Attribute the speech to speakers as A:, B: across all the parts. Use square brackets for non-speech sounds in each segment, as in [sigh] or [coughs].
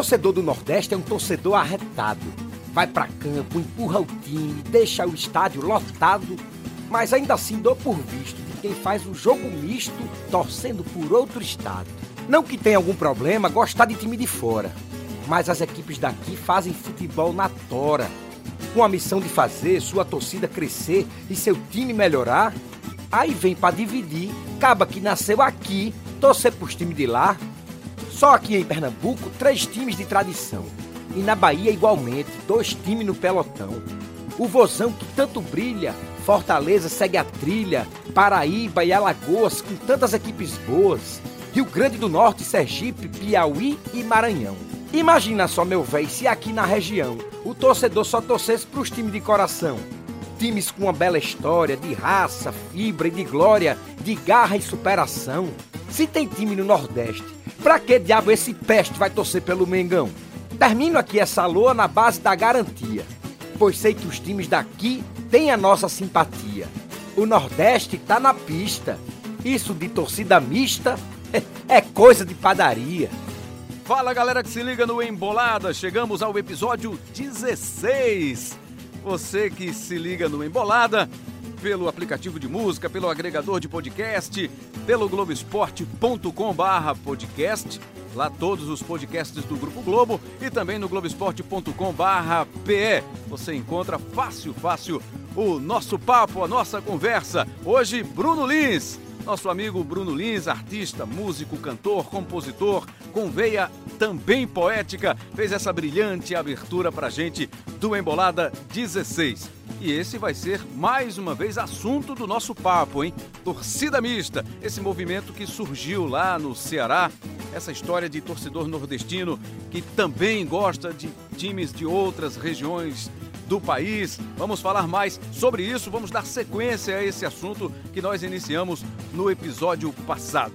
A: torcedor do Nordeste é um torcedor arretado. Vai para campo, empurra o time, deixa o estádio lotado, mas ainda assim dou por visto de quem faz o jogo misto torcendo por outro estado. Não que tenha algum problema gostar de time de fora, mas as equipes daqui fazem futebol na tora, com a missão de fazer sua torcida crescer e seu time melhorar. Aí vem para dividir, acaba que nasceu aqui, torcer pros times de lá. Só aqui em Pernambuco, três times de tradição. E na Bahia, igualmente, dois times no pelotão. O Vozão que tanto brilha, Fortaleza segue a trilha, Paraíba e Alagoas com tantas equipes boas, Rio Grande do Norte, Sergipe, Piauí e Maranhão. Imagina só, meu véi, se aqui na região o torcedor só torcesse para os times de coração. Times com uma bela história, de raça, fibra e de glória, de garra e superação. Se tem time no Nordeste, pra que diabo esse peste vai torcer pelo Mengão? Termino aqui essa loa na base da garantia, pois sei que os times daqui têm a nossa simpatia. O Nordeste tá na pista. Isso de torcida mista [laughs] é coisa de padaria.
B: Fala galera que se liga no Embolada, chegamos ao episódio 16. Você que se liga no Embolada, pelo aplicativo de música, pelo agregador de podcast, pelo globesport.com barra podcast, lá todos os podcasts do Grupo Globo e também no globesport.com barra PE. Você encontra fácil, fácil o nosso papo, a nossa conversa. Hoje, Bruno Lins nosso amigo Bruno Lins, artista, músico, cantor, compositor, com veia também poética, fez essa brilhante abertura pra gente do Embolada 16. E esse vai ser mais uma vez assunto do nosso papo, hein? Torcida mista, esse movimento que surgiu lá no Ceará, essa história de torcedor nordestino que também gosta de times de outras regiões do país. Vamos falar mais sobre isso, vamos dar sequência a esse assunto que nós iniciamos no episódio passado.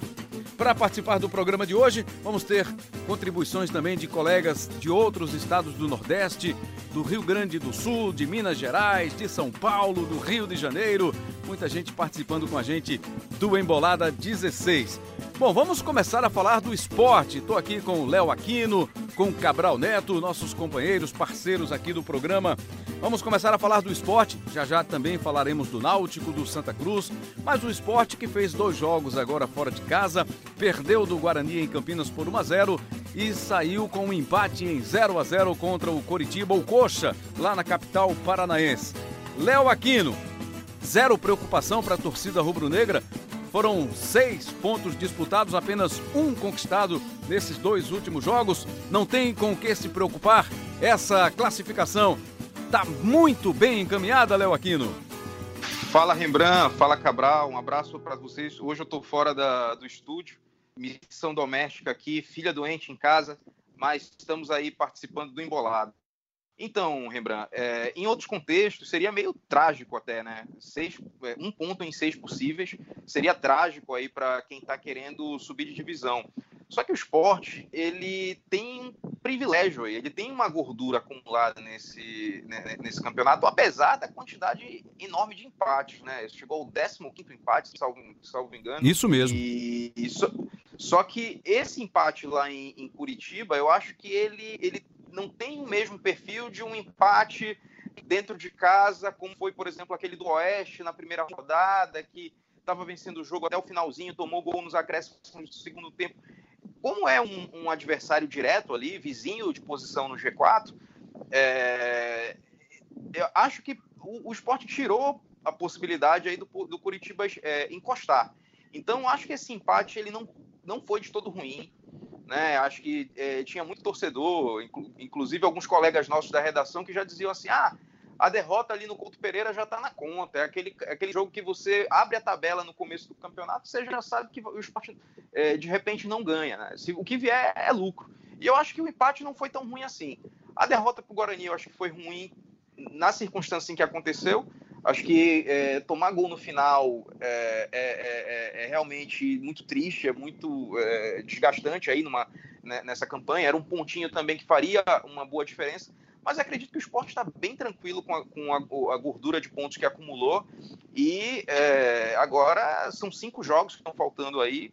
B: Para participar do programa de hoje, vamos ter contribuições também de colegas de outros estados do Nordeste, do Rio Grande do Sul, de Minas Gerais, de São Paulo, do Rio de Janeiro. Muita gente participando com a gente do Embolada 16. Bom, vamos começar a falar do esporte. Estou aqui com o Léo Aquino, com Cabral Neto, nossos companheiros, parceiros aqui do programa. Vamos começar a falar do esporte. Já já também falaremos do Náutico, do Santa Cruz, mas o esporte que fez dois jogos agora fora de casa, perdeu do Guarani em Campinas por 1 a 0 e saiu com um empate em 0 a 0 contra o Coritiba, o Coxa, lá na capital paranaense. Léo Aquino, zero preocupação para a torcida rubro-negra foram seis pontos disputados, apenas um conquistado nesses dois últimos jogos. Não tem com o que se preocupar. Essa classificação está muito bem encaminhada, Léo Aquino.
C: Fala Rembrandt, fala Cabral, um abraço para vocês. Hoje eu estou fora da, do estúdio, missão doméstica aqui, filha doente em casa, mas estamos aí participando do Embolado. Então, Rembrandt, é, em outros contextos seria meio trágico até, né? Seis, é, um ponto em seis possíveis seria trágico aí para quem está querendo subir de divisão. Só que o esporte ele tem um privilégio, ele tem uma gordura acumulada nesse, né, nesse campeonato, apesar da quantidade enorme de empates, né? Chegou ao 15 empate, salvo, salvo engano.
B: Isso mesmo.
C: E, e só, só, que esse empate lá em, em Curitiba, eu acho que ele, ele não tem o mesmo perfil de um empate dentro de casa, como foi, por exemplo, aquele do Oeste na primeira rodada, que estava vencendo o jogo até o finalzinho, tomou gol nos acréscimos do segundo tempo. Como é um, um adversário direto ali, vizinho de posição no G4, é, eu acho que o, o esporte tirou a possibilidade aí do, do Curitiba é, encostar. Então, acho que esse empate ele não, não foi de todo ruim né? Acho que é, tinha muito torcedor, inclu inclusive alguns colegas nossos da redação que já diziam assim: ah, a derrota ali no Couto Pereira já está na conta. É aquele, é aquele jogo que você abre a tabela no começo do campeonato, você já sabe que o esporte é, de repente não ganha. Né? Se, o que vier é lucro. E eu acho que o empate não foi tão ruim assim. A derrota para o Guarani eu acho que foi ruim na circunstância em que aconteceu. Acho que é, tomar gol no final é, é, é, é realmente muito triste, é muito é, desgastante aí numa, né, nessa campanha. Era um pontinho também que faria uma boa diferença. Mas acredito que o esporte está bem tranquilo com, a, com a, a, gordura de pontos que acumulou. E é, agora são cinco jogos que estão faltando aí.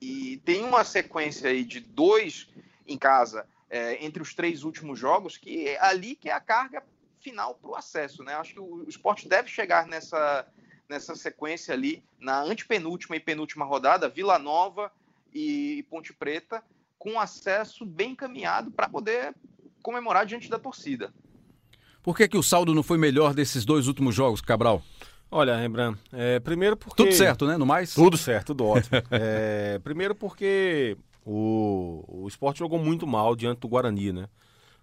C: E tem uma sequência aí de dois em casa é, entre os três últimos jogos, que é ali que é a carga final para o acesso, né? Acho que o, o esporte deve chegar nessa, nessa sequência ali, na antepenúltima e penúltima rodada, Vila Nova e Ponte Preta, com acesso bem encaminhado para poder comemorar diante da torcida.
B: Por que, que o saldo não foi melhor desses dois últimos jogos, Cabral?
D: Olha, Rembrandt, é, primeiro porque.
B: Tudo certo, né? No mais?
D: Tudo certo, tudo ótimo. [laughs] é, primeiro porque o, o esporte jogou muito mal diante do Guarani, né?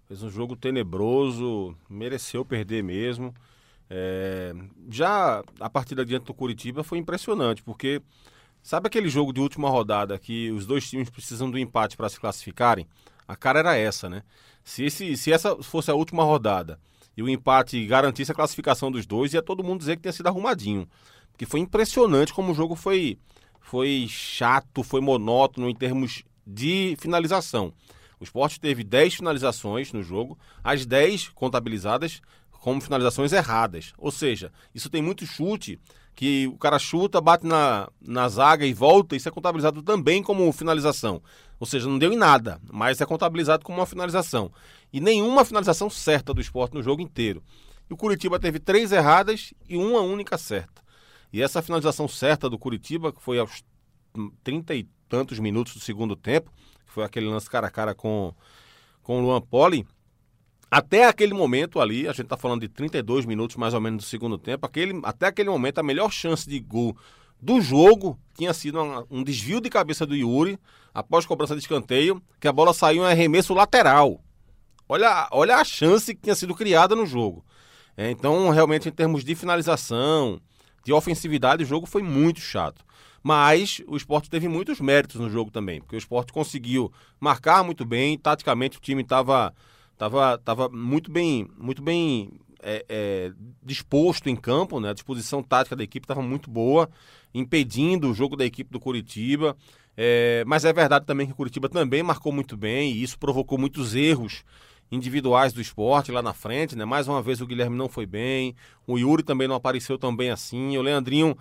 D: Fez um jogo tenebroso, mereceu perder mesmo. É, já a partida diante do Curitiba foi impressionante, porque sabe aquele jogo de última rodada que os dois times precisam do empate para se classificarem? A cara era essa, né? Se, esse, se essa fosse a última rodada e o empate garantisse a classificação dos dois, ia todo mundo dizer que tinha sido arrumadinho. Porque foi impressionante como o jogo foi, foi chato, foi monótono em termos de finalização. O esporte teve 10 finalizações no jogo, as 10 contabilizadas como finalizações erradas. Ou seja, isso tem muito chute que o cara chuta, bate na, na zaga e volta, isso é contabilizado também como finalização. Ou seja, não deu em nada, mas é contabilizado como uma finalização. E nenhuma finalização certa do esporte no jogo inteiro. E o Curitiba teve três erradas e uma única certa. E essa finalização certa do Curitiba, que foi aos trinta e tantos minutos do segundo tempo, que foi aquele lance cara a cara com, com o Luan Poli, até aquele momento ali, a gente está falando de 32 minutos mais ou menos do segundo tempo, aquele, até aquele momento a melhor chance de gol do jogo tinha sido um, um desvio de cabeça do Yuri, após cobrança de escanteio, que a bola saiu em arremesso lateral. Olha, olha a chance que tinha sido criada no jogo. É, então, realmente, em termos de finalização, de ofensividade, o jogo foi muito chato. Mas o esporte teve muitos méritos no jogo também, porque o esporte conseguiu marcar muito bem, taticamente o time estava tava, tava muito bem, muito bem é, é, disposto em campo, né? a disposição tática da equipe estava muito boa, impedindo o jogo da equipe do Curitiba. É, mas é verdade também que o Curitiba também marcou muito bem e isso provocou muitos erros individuais do esporte lá na frente, né? Mais uma vez o Guilherme não foi bem, o Yuri também não apareceu tão bem assim, o Leandrinho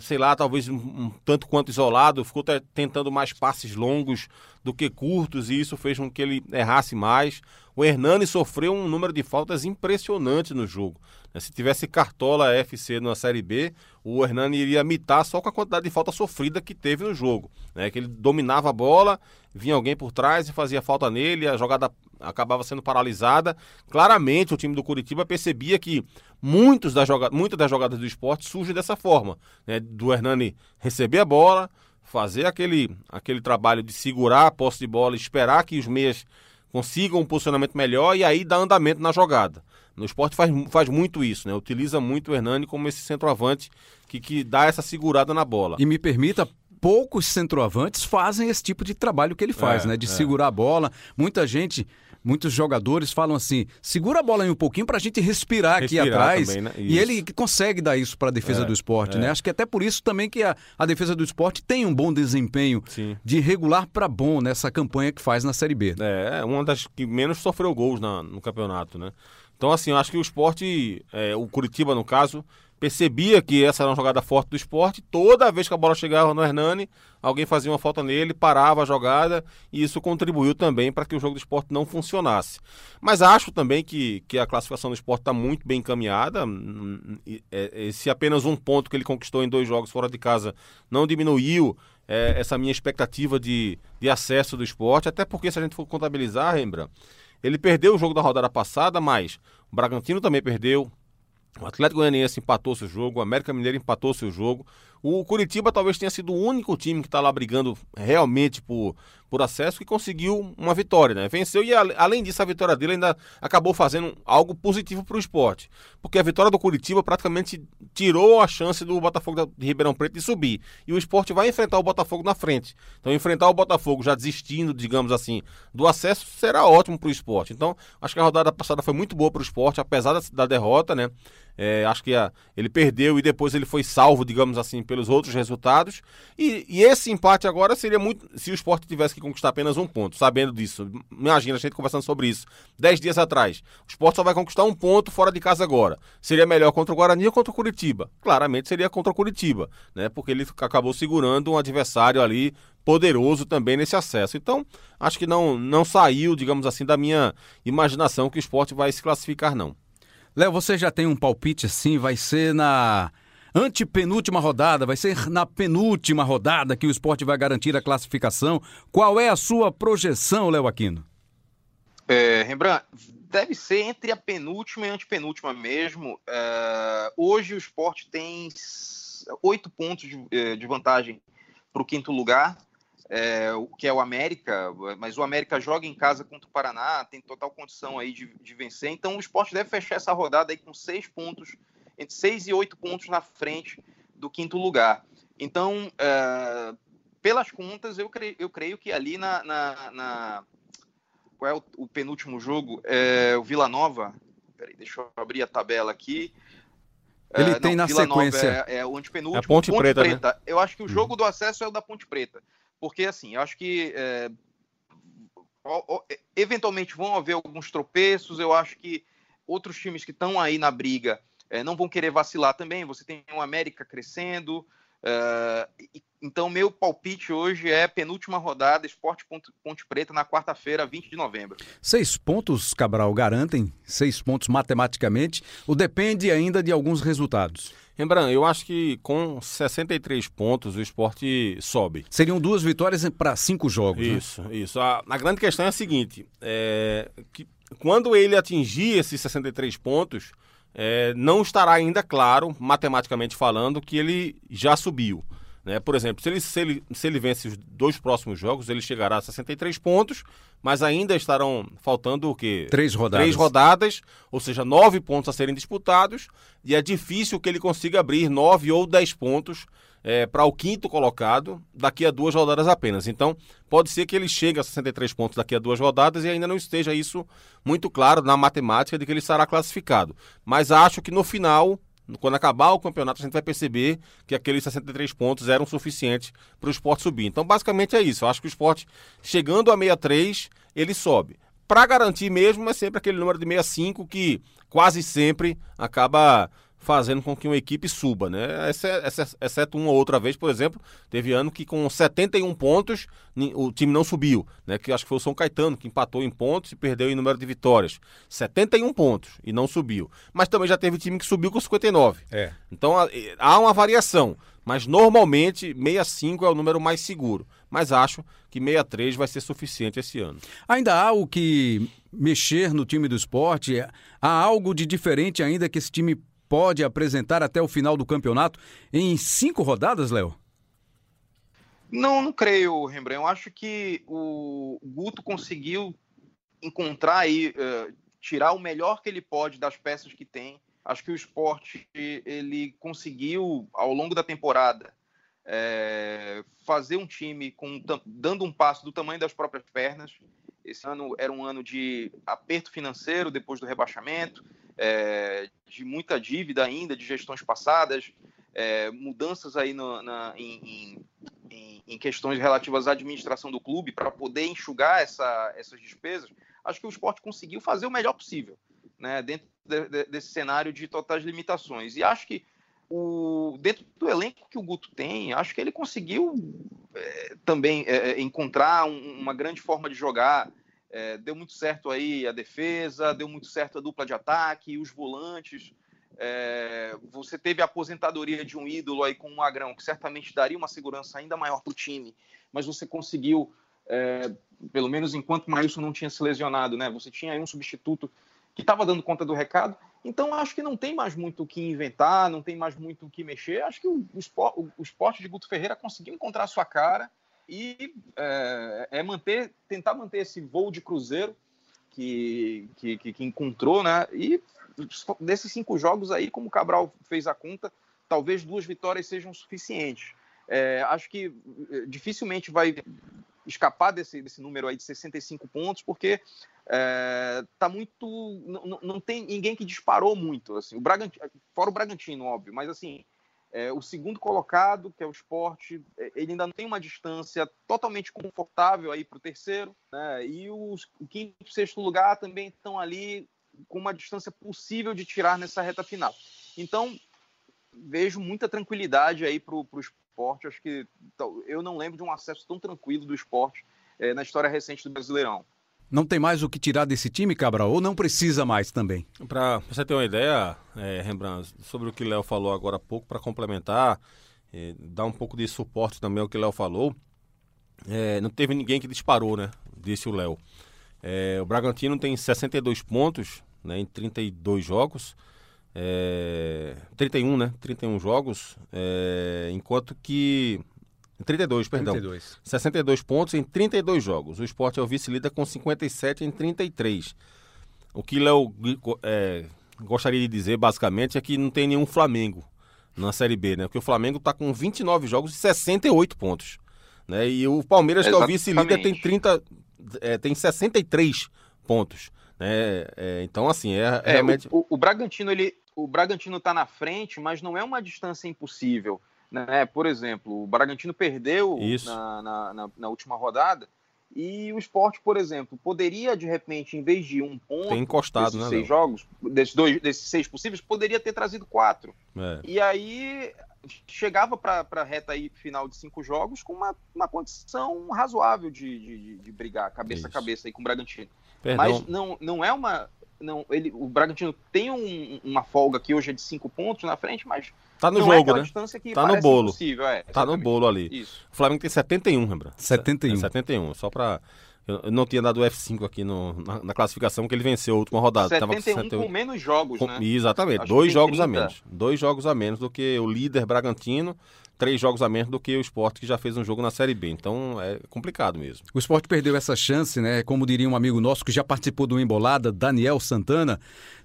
D: sei lá, talvez um, um, tanto quanto isolado, ficou tentando mais passes longos do que curtos e isso fez com que ele errasse mais. O Hernani sofreu um número de faltas impressionante no jogo. Né? Se tivesse Cartola FC na Série B, o Hernani iria mitar só com a quantidade de falta sofrida que teve no jogo. Né? Que ele dominava a bola, vinha alguém por trás e fazia falta nele, a jogada acabava sendo paralisada. Claramente o time do Curitiba percebia que muitos das joga muitas das jogadas do esporte surgem dessa forma. Né? Do Hernani receber a bola, fazer aquele, aquele trabalho de segurar a posse de bola, esperar que os meias consigam um posicionamento melhor e aí dar andamento na jogada. No esporte faz, faz muito isso, né? Utiliza muito o Hernani como esse centroavante que, que dá essa segurada na bola.
B: E me permita, poucos centroavantes fazem esse tipo de trabalho que ele faz, é, né? De é. segurar a bola. Muita gente muitos jogadores falam assim: segura a bola aí um pouquinho para a gente respirar, respirar, aqui atrás. Também, né? E ele consegue dar isso para a defesa é, do esporte, é. né? Acho que até por isso também que a, a defesa do esporte tem um bom desempenho Sim. de regular para bom nessa campanha que faz na Série B.
D: É, é uma das que menos sofreu gols na, no campeonato, né? Então, assim, eu acho que o esporte, é, o Curitiba, no caso, percebia que essa era uma jogada forte do esporte. Toda vez que a bola chegava no Hernani, alguém fazia uma falta nele, parava a jogada e isso contribuiu também para que o jogo do esporte não funcionasse. Mas acho também que, que a classificação do esporte está muito bem encaminhada. Esse apenas um ponto que ele conquistou em dois jogos fora de casa não diminuiu é, essa minha expectativa de, de acesso do esporte, até porque se a gente for contabilizar, Rembrandt, ele perdeu o jogo da rodada passada, mas o Bragantino também perdeu, o Atlético Goianiense empatou seu jogo, o América Mineiro empatou seu jogo. O Curitiba talvez tenha sido o único time que está lá brigando realmente por, por acesso que conseguiu uma vitória, né? Venceu e além disso a vitória dele ainda acabou fazendo algo positivo para o esporte, porque a vitória do Curitiba praticamente tirou a chance do Botafogo de Ribeirão Preto de subir e o esporte vai enfrentar o Botafogo na frente. Então enfrentar o Botafogo já desistindo, digamos assim, do acesso será ótimo para o esporte. Então acho que a rodada passada foi muito boa para o esporte, apesar da, da derrota, né? É, acho que a, ele perdeu e depois ele foi salvo, digamos assim, pelos outros resultados. E, e, esse empate agora seria muito. Se o esporte tivesse que conquistar apenas um ponto, sabendo disso. Imagina a gente conversando sobre isso. Dez dias atrás. O esporte só vai conquistar um ponto fora de casa agora. Seria melhor contra o Guarani ou contra o Curitiba? Claramente seria contra o Curitiba, né? Porque ele acabou segurando um adversário ali poderoso também nesse acesso. Então, acho que não, não saiu, digamos assim, da minha imaginação que o esporte vai se classificar, não.
B: Léo, você já tem um palpite assim? Vai ser na antepenúltima rodada, vai ser na penúltima rodada que o esporte vai garantir a classificação. Qual é a sua projeção, Léo Aquino?
C: É, Rembrandt, deve ser entre a penúltima e a antepenúltima mesmo. É, hoje o esporte tem oito pontos de, é, de vantagem para o quinto lugar é, que é o América, mas o América joga em casa contra o Paraná, tem total condição aí de, de vencer. Então o esporte deve fechar essa rodada aí com seis pontos, entre seis e oito pontos na frente do quinto lugar. Então, é, pelas contas, eu creio, eu creio que ali na, na, na qual é o, o, penúltimo jogo? É, o Vila Nova. Peraí, deixa eu abrir a tabela aqui.
B: Ele é, tem não, na Vila sequência.
C: Nova é, é o antepenúltimo. É
D: a Ponte, Ponte Preta. Preta. Né?
C: Eu acho que o jogo do acesso é o da Ponte Preta. Porque, assim, eu acho que é, eventualmente vão haver alguns tropeços. Eu acho que outros times que estão aí na briga é, não vão querer vacilar também. Você tem o América crescendo. É, então, meu palpite hoje é penúltima rodada, Esporte Ponte Preta, na quarta-feira, 20 de novembro.
B: Seis pontos, Cabral, garantem? Seis pontos matematicamente? Ou depende ainda de alguns resultados?
D: Rembrandt, eu acho que com 63 pontos o esporte sobe.
B: Seriam duas vitórias para cinco jogos.
D: Né? Isso, né? isso. A, a, grande questão é a seguinte: é, que quando ele atingir esses 63 pontos, é, não estará ainda claro, matematicamente falando, que ele já subiu. Né? Por exemplo, se ele, se, ele, se ele vence os dois próximos jogos, ele chegará a 63 pontos, mas ainda estarão faltando o quê?
B: Três rodadas.
D: Três rodadas, ou seja, nove pontos a serem disputados, e é difícil que ele consiga abrir nove ou dez pontos é, para o quinto colocado daqui a duas rodadas apenas. Então, pode ser que ele chegue a 63 pontos daqui a duas rodadas e ainda não esteja isso muito claro na matemática de que ele estará classificado. Mas acho que no final quando acabar o campeonato, a gente vai perceber que aqueles 63 pontos eram suficientes para o esporte subir. Então, basicamente é isso. Eu acho que o esporte, chegando a 63, ele sobe. Para garantir mesmo, é sempre aquele número de 65 que quase sempre acaba fazendo com que uma equipe suba, né? Exceto uma ou outra vez, por exemplo, teve ano que com 71 pontos o time não subiu, né? Que acho que foi o São Caetano que empatou em pontos e perdeu em número de vitórias. 71 pontos e não subiu. Mas também já teve time que subiu com 59.
B: É.
D: Então há uma variação, mas normalmente 65 é o número mais seguro. Mas acho que 63 vai ser suficiente esse ano.
B: Ainda há o que mexer no time do esporte? Há algo de diferente ainda que esse time pode apresentar até o final do campeonato em cinco rodadas, Léo?
C: Não, não creio, Rembrandt. Eu acho que o Guto conseguiu encontrar aí, uh, tirar o melhor que ele pode das peças que tem. Acho que o esporte ele conseguiu, ao longo da temporada, é, fazer um time com, dando um passo do tamanho das próprias pernas. Esse ano era um ano de aperto financeiro depois do rebaixamento é, de muita dívida ainda, de gestões passadas, é, mudanças aí no, na, em, em, em, questões relativas à administração do clube para poder enxugar essa, essas despesas, acho que o esporte conseguiu fazer o melhor possível, né, dentro de, de, desse cenário de totais limitações. E acho que o, dentro do elenco que o Guto tem, acho que ele conseguiu é, também é, é, encontrar um, uma grande forma de jogar, é, deu muito certo aí a defesa, deu muito certo a dupla de ataque, os volantes. É, você teve a aposentadoria de um ídolo aí com um Magrão, que certamente daria uma segurança ainda maior para o time, mas você conseguiu, é, pelo menos enquanto o Maílson não tinha se lesionado, né? Você tinha aí um substituto que estava dando conta do recado. Então, acho que não tem mais muito o que inventar, não tem mais muito o que mexer. Acho que o, esporte, o esporte de Guto Ferreira conseguiu encontrar a sua cara e é, é, manter, tentar manter esse voo de cruzeiro que, que, que, encontrou, né? E desses cinco jogos aí, como o Cabral fez a conta, talvez duas vitórias sejam suficientes. É, acho que é, dificilmente vai escapar desse, desse número aí de 65 pontos, porque é, tá muito. Não, tem ninguém que disparou muito. Assim. O Bragantino, fora o Bragantino, óbvio, mas assim. É, o segundo colocado, que é o esporte, é, ele ainda não tem uma distância totalmente confortável aí para o terceiro, né? E os, o quinto e sexto lugar também estão ali com uma distância possível de tirar nessa reta final. Então, vejo muita tranquilidade aí para o esporte. Acho que eu não lembro de um acesso tão tranquilo do esporte é, na história recente do Brasileirão.
B: Não tem mais o que tirar desse time, Cabral? Ou não precisa mais também?
D: Para você ter uma ideia, é, Rembrandt, sobre o que o Léo falou agora há pouco, para complementar, é, dar um pouco de suporte também ao que o Léo falou, é, não teve ninguém que disparou, né? Disse o Léo. É, o Bragantino tem 62 pontos né, em 32 jogos. É, 31, né? 31 jogos. É, enquanto que 32, perdão. 32. 62 pontos em 32 jogos. O esporte é o vice-líder com 57 em 33. O que Léo é, gostaria de dizer, basicamente, é que não tem nenhum Flamengo na Série B, né? Porque o Flamengo está com 29 jogos e 68 pontos. Né? E o Palmeiras, Exatamente. que é o vice-líder, tem 30. É, tem 63 pontos. Né? É, então, assim, é,
C: é realmente. O, o, Bragantino, ele. O Bragantino está na frente, mas não é uma distância impossível. Né? Por exemplo, o Bragantino perdeu na, na, na, na, última rodada e o esporte, por exemplo, poderia de repente, em vez de um ponto
D: Tem encostado,
C: desses
D: né,
C: seis jogos, desses, dois, desses seis possíveis, poderia ter trazido quatro. É. E aí chegava para a reta aí final de cinco jogos com uma, uma condição razoável de, de, de brigar cabeça Isso. a cabeça aí com o Bragantino. Perdão. Mas não, não é uma. Não, ele, o Bragantino tem um, uma folga que hoje é de cinco pontos na frente, mas
D: Tá no
C: não
D: jogo,
C: é
D: né? tá no bolo.
C: É,
D: tá no bolo ali. Isso. O Flamengo tem 71, lembra?
B: 71. É
D: 71, só pra... Eu não tinha dado o F5 aqui no, na, na, classificação, que ele venceu a última rodada.
C: 71 Tava com, 71. com menos jogos, com, né?
D: Exatamente, Acho dois jogos 30. a menos. Dois jogos a menos do que o líder Bragantino, três jogos a menos do que o esporte que já fez um jogo na Série B. Então é complicado mesmo.
B: O esporte perdeu essa chance, né? Como diria um amigo nosso que já participou do Embolada, Daniel Santana,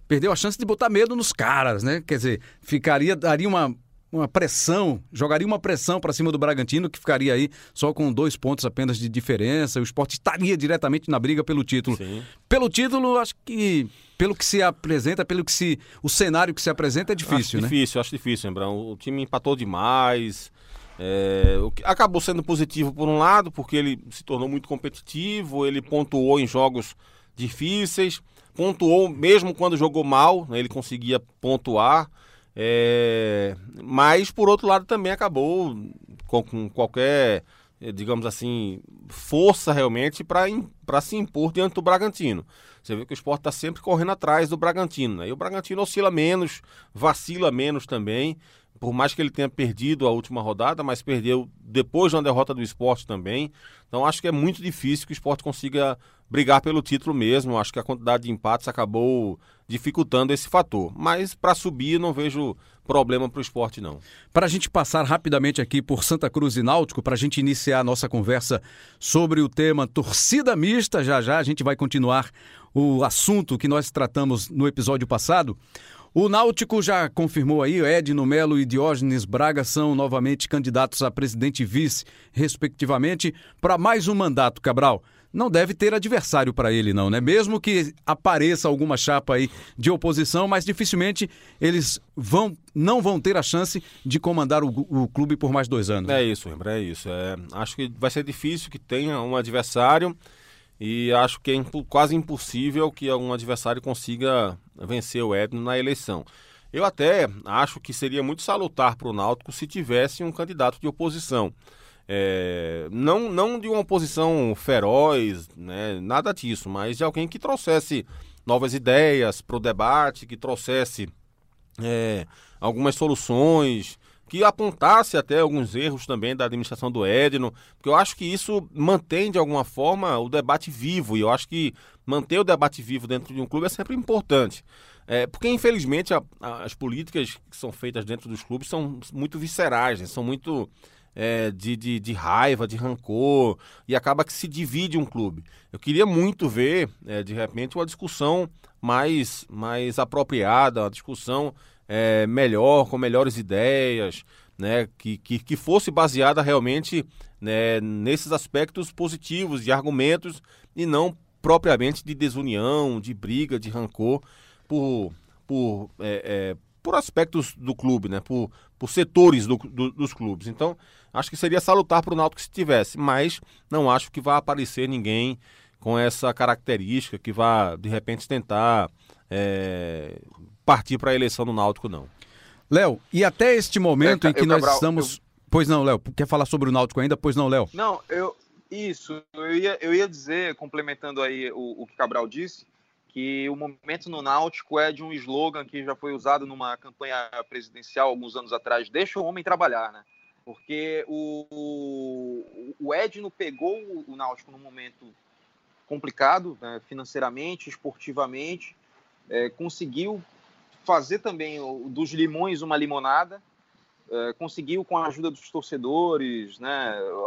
B: perdeu a chance de botar medo nos caras, né? Quer dizer, ficaria, daria uma, uma pressão, jogaria uma pressão para cima do Bragantino, que ficaria aí só com dois pontos apenas de diferença. O esporte estaria diretamente na briga pelo título. Sim. Pelo título, acho que. Pelo que se apresenta, pelo que se. O cenário que se apresenta é difícil,
D: acho
B: né?
D: Difícil, acho difícil, Lembrão. O time empatou demais. É, o que acabou sendo positivo por um lado, porque ele se tornou muito competitivo, ele pontuou em jogos difíceis, pontuou mesmo quando jogou mal, né, ele conseguia pontuar. É, mas, por outro lado, também acabou com, com qualquer, eh, digamos assim, força realmente para se impor diante do Bragantino. Você vê que o esporte está sempre correndo atrás do Bragantino. Né? E o Bragantino oscila menos, vacila menos também. Por mais que ele tenha perdido a última rodada, mas perdeu depois de uma derrota do esporte também. Então acho que é muito difícil que o esporte consiga brigar pelo título mesmo. Acho que a quantidade de empates acabou dificultando esse fator. Mas para subir não vejo problema para o esporte, não.
B: Para a gente passar rapidamente aqui por Santa Cruz e Náutico, para a gente iniciar a nossa conversa sobre o tema torcida mista, já já a gente vai continuar o assunto que nós tratamos no episódio passado. O Náutico já confirmou aí, Edno Melo e Diógenes Braga são novamente candidatos a presidente e vice, respectivamente, para mais um mandato, Cabral não deve ter adversário para ele, não, né? Mesmo que apareça alguma chapa aí de oposição, mas dificilmente eles vão, não vão ter a chance de comandar o, o clube por mais dois anos.
D: É isso, Rembra, é isso. É, acho que vai ser difícil que tenha um adversário e acho que é imp, quase impossível que algum adversário consiga vencer o Edno na eleição. Eu até acho que seria muito salutar para o Náutico se tivesse um candidato de oposição. É, não, não de uma oposição feroz, né, nada disso, mas de alguém que trouxesse novas ideias para o debate, que trouxesse é, algumas soluções, que apontasse até alguns erros também da administração do Edno, porque eu acho que isso mantém de alguma forma o debate vivo, e eu acho que manter o debate vivo dentro de um clube é sempre importante. É, porque, infelizmente, a, a, as políticas que são feitas dentro dos clubes são muito viscerais, né? são muito é, de, de, de, raiva, de rancor, e acaba que se divide um clube. Eu queria muito ver, é, de repente, uma discussão mais, mais apropriada, uma discussão é, melhor, com melhores ideias, né, que, que, que fosse baseada realmente né, nesses aspectos positivos, de argumentos, e não propriamente de desunião, de briga, de rancor por, por, é, é, por aspectos do clube, né? por, por setores do, do, dos clubes. Então, acho que seria salutar para o Náutico se tivesse, mas não acho que vai aparecer ninguém com essa característica que vá, de repente, tentar é, partir para a eleição do Náutico, não.
B: Léo, e até este momento é, em que nós Cabral, estamos. Eu... Pois não, Léo, quer falar sobre o Náutico ainda? Pois não, Léo.
C: Não, eu. Isso, eu ia, eu ia dizer, complementando aí o, o que Cabral disse, que o momento no Náutico é de um slogan que já foi usado numa campanha presidencial alguns anos atrás: deixa o homem trabalhar, né? Porque o, o Edno pegou o Náutico num momento complicado, né, financeiramente, esportivamente, é, conseguiu fazer também dos limões uma limonada, é, conseguiu com a ajuda dos torcedores, né,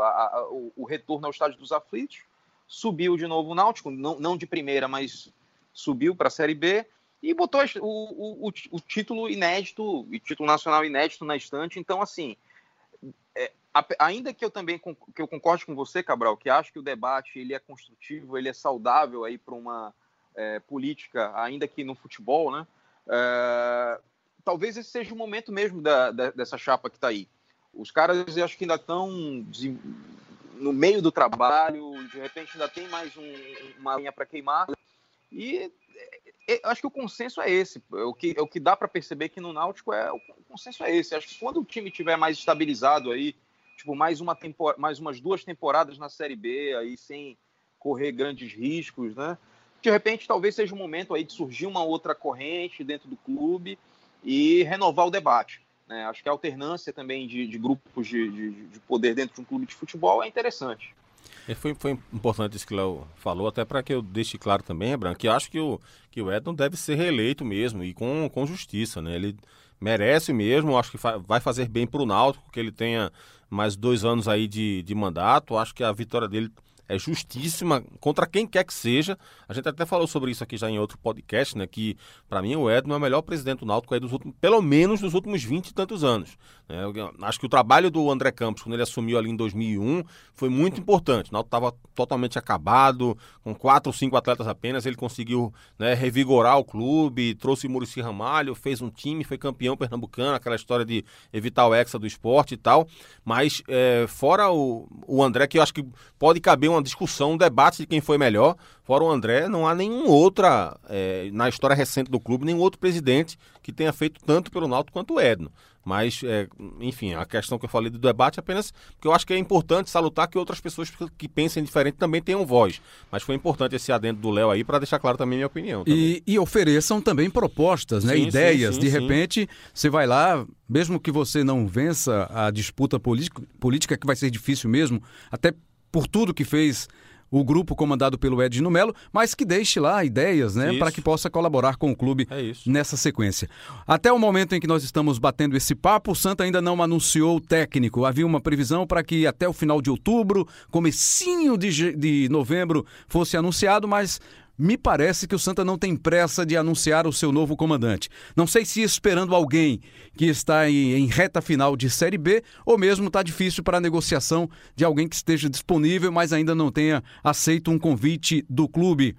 C: a, a, o, o, retorno ao estádio dos aflitos, subiu de novo o Náutico, não, não de primeira, mas subiu para a Série B e botou o, o, o, título inédito, e título nacional inédito na estante. Então, assim, é, ainda que eu também que eu concorde com você, Cabral, que acho que o debate ele é construtivo, ele é saudável aí para uma é, política, ainda que no futebol, né? É, talvez esse seja o momento mesmo da, da, dessa chapa que está aí. Os caras, eu acho que ainda estão no meio do trabalho, de repente ainda tem mais um, uma linha para queimar. E é, é, acho que o consenso é esse. É o que, o que dá para perceber que no Náutico é o consenso é esse. Acho que quando o time tiver mais estabilizado aí, tipo mais uma tempor mais umas duas temporadas na Série B aí sem correr grandes riscos, né? De repente talvez seja o momento aí de surgir uma outra corrente dentro do clube e renovar o debate. Né? Acho que a alternância também de, de grupos de, de, de, poder dentro de um clube de futebol é interessante.
D: E foi, foi importante isso que o Léo falou, até para que eu deixe claro também, Branco, que acho que o, que o Edson deve ser reeleito mesmo e com, com justiça. Né? Ele merece mesmo, acho que vai fazer bem para o Náutico, que ele tenha mais dois anos aí de, de mandato. Acho que a vitória dele é justíssima contra quem quer que seja. A gente até falou sobre isso aqui já em outro podcast, né? Que para mim o Edno é o melhor presidente do Náutico aí dos últimos, pelo menos dos últimos 20 e tantos anos. Né? acho que o trabalho do André Campos, quando ele assumiu ali em 2001, foi muito importante. O Náutico estava totalmente acabado, com quatro ou cinco atletas apenas. Ele conseguiu né, revigorar o clube, trouxe Murici Ramalho, fez um time, foi campeão pernambucano, aquela história de evitar o hexa do esporte e tal. Mas é, fora o, o André, que eu acho que pode caber uma discussão, um debate de quem foi melhor. Fora o André, não há nenhum outra, é, na história recente do clube, nenhum outro presidente que tenha feito tanto pelo Náutico quanto o Edno. Mas, é, enfim, a questão que eu falei do debate é apenas porque eu acho que é importante salutar que outras pessoas que pensem diferente também tenham voz. Mas foi importante esse adendo do Léo aí para deixar claro também minha opinião.
B: E, e, ofereçam também propostas, né? Sim, ideias. Sim, sim, de repente, você vai lá, mesmo que você não vença a disputa política, que vai ser difícil mesmo, até por tudo que fez o grupo comandado pelo Edno Melo, mas que deixe lá ideias, né, para que possa colaborar com o clube é nessa sequência. Até o momento em que nós estamos batendo esse papo, o Santa ainda não anunciou o técnico. Havia uma previsão para que até o final de outubro, comecinho de, de novembro, fosse anunciado, mas me parece que o Santa não tem pressa de anunciar o seu novo comandante. Não sei se esperando alguém que está em, reta final de Série B ou mesmo está difícil para a negociação de alguém que esteja disponível, mas ainda não tenha aceito um convite do clube.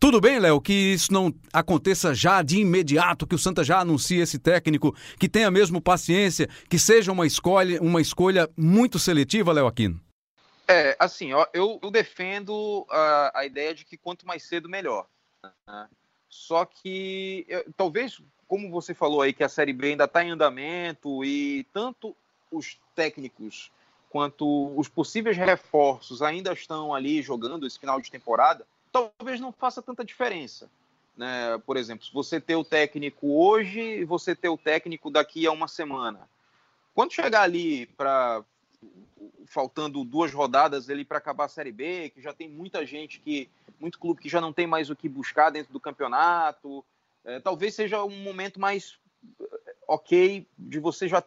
B: Tudo bem, Léo, que isso não aconteça já de imediato, que o Santa já anuncie esse técnico, que tenha mesmo paciência, que seja uma escolha, uma escolha muito seletiva, Léo Aquino?
C: É, assim, ó, eu, eu, defendo a, a, ideia de que quanto mais cedo, melhor. Né? Só que, eu, talvez, como você falou aí, que a Série B ainda está em andamento e tanto os técnicos quanto os possíveis reforços ainda estão ali jogando esse final de temporada, talvez não faça tanta diferença. Né? Por exemplo, se você ter o técnico hoje e você ter o técnico daqui a uma semana. Quando chegar ali para faltando duas rodadas ali para acabar a Série B, que já tem muita gente que, muito clube que já não tem mais o que buscar dentro do campeonato. É, talvez seja um momento mais é, ok de você já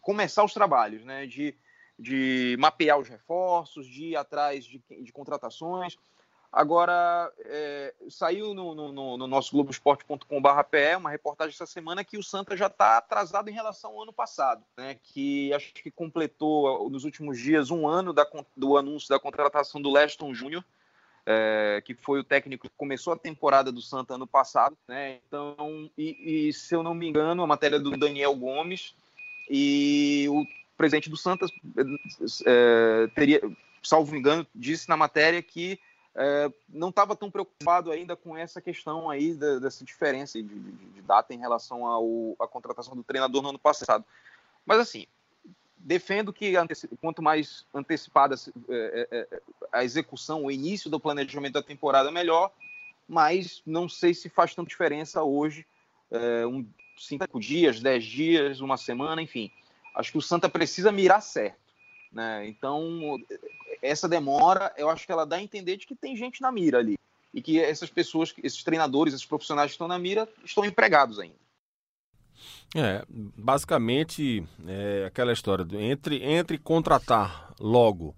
C: começar os trabalhos, né? De, de mapear os reforços, de ir atrás de, de contratações. Agora, é, saiu no, no, no nosso globoesporte.com.br uma reportagem essa semana que o Santa já está atrasado em relação ao ano passado, né? que acho que completou nos últimos dias um ano da, do anúncio da contratação do Leston Júnior. é, que foi o técnico que começou a temporada do Santa ano passado, né? Então, e, e, se eu não me engano, a matéria do Daniel Gomes e o presidente do Santa é, teria, salvo engano, disse na matéria que é, não estava tão preocupado ainda com essa questão aí da, dessa diferença de, de, de, data em relação ao, à contratação do treinador no ano passado. Mas assim, defendo que quanto mais antecipada é, é, é, a execução, o início do planejamento da temporada, melhor. Mas não sei se faz tanta diferença hoje, é, um, cinco dias, dez dias, uma semana, enfim. Acho que o Santa precisa mirar certo. Né? Então, essa demora, eu acho que ela dá a entender de que tem gente na mira ali. E que essas pessoas, esses treinadores, esses profissionais que estão na mira, estão empregados ainda.
D: É, basicamente é aquela história do, entre, entre contratar logo,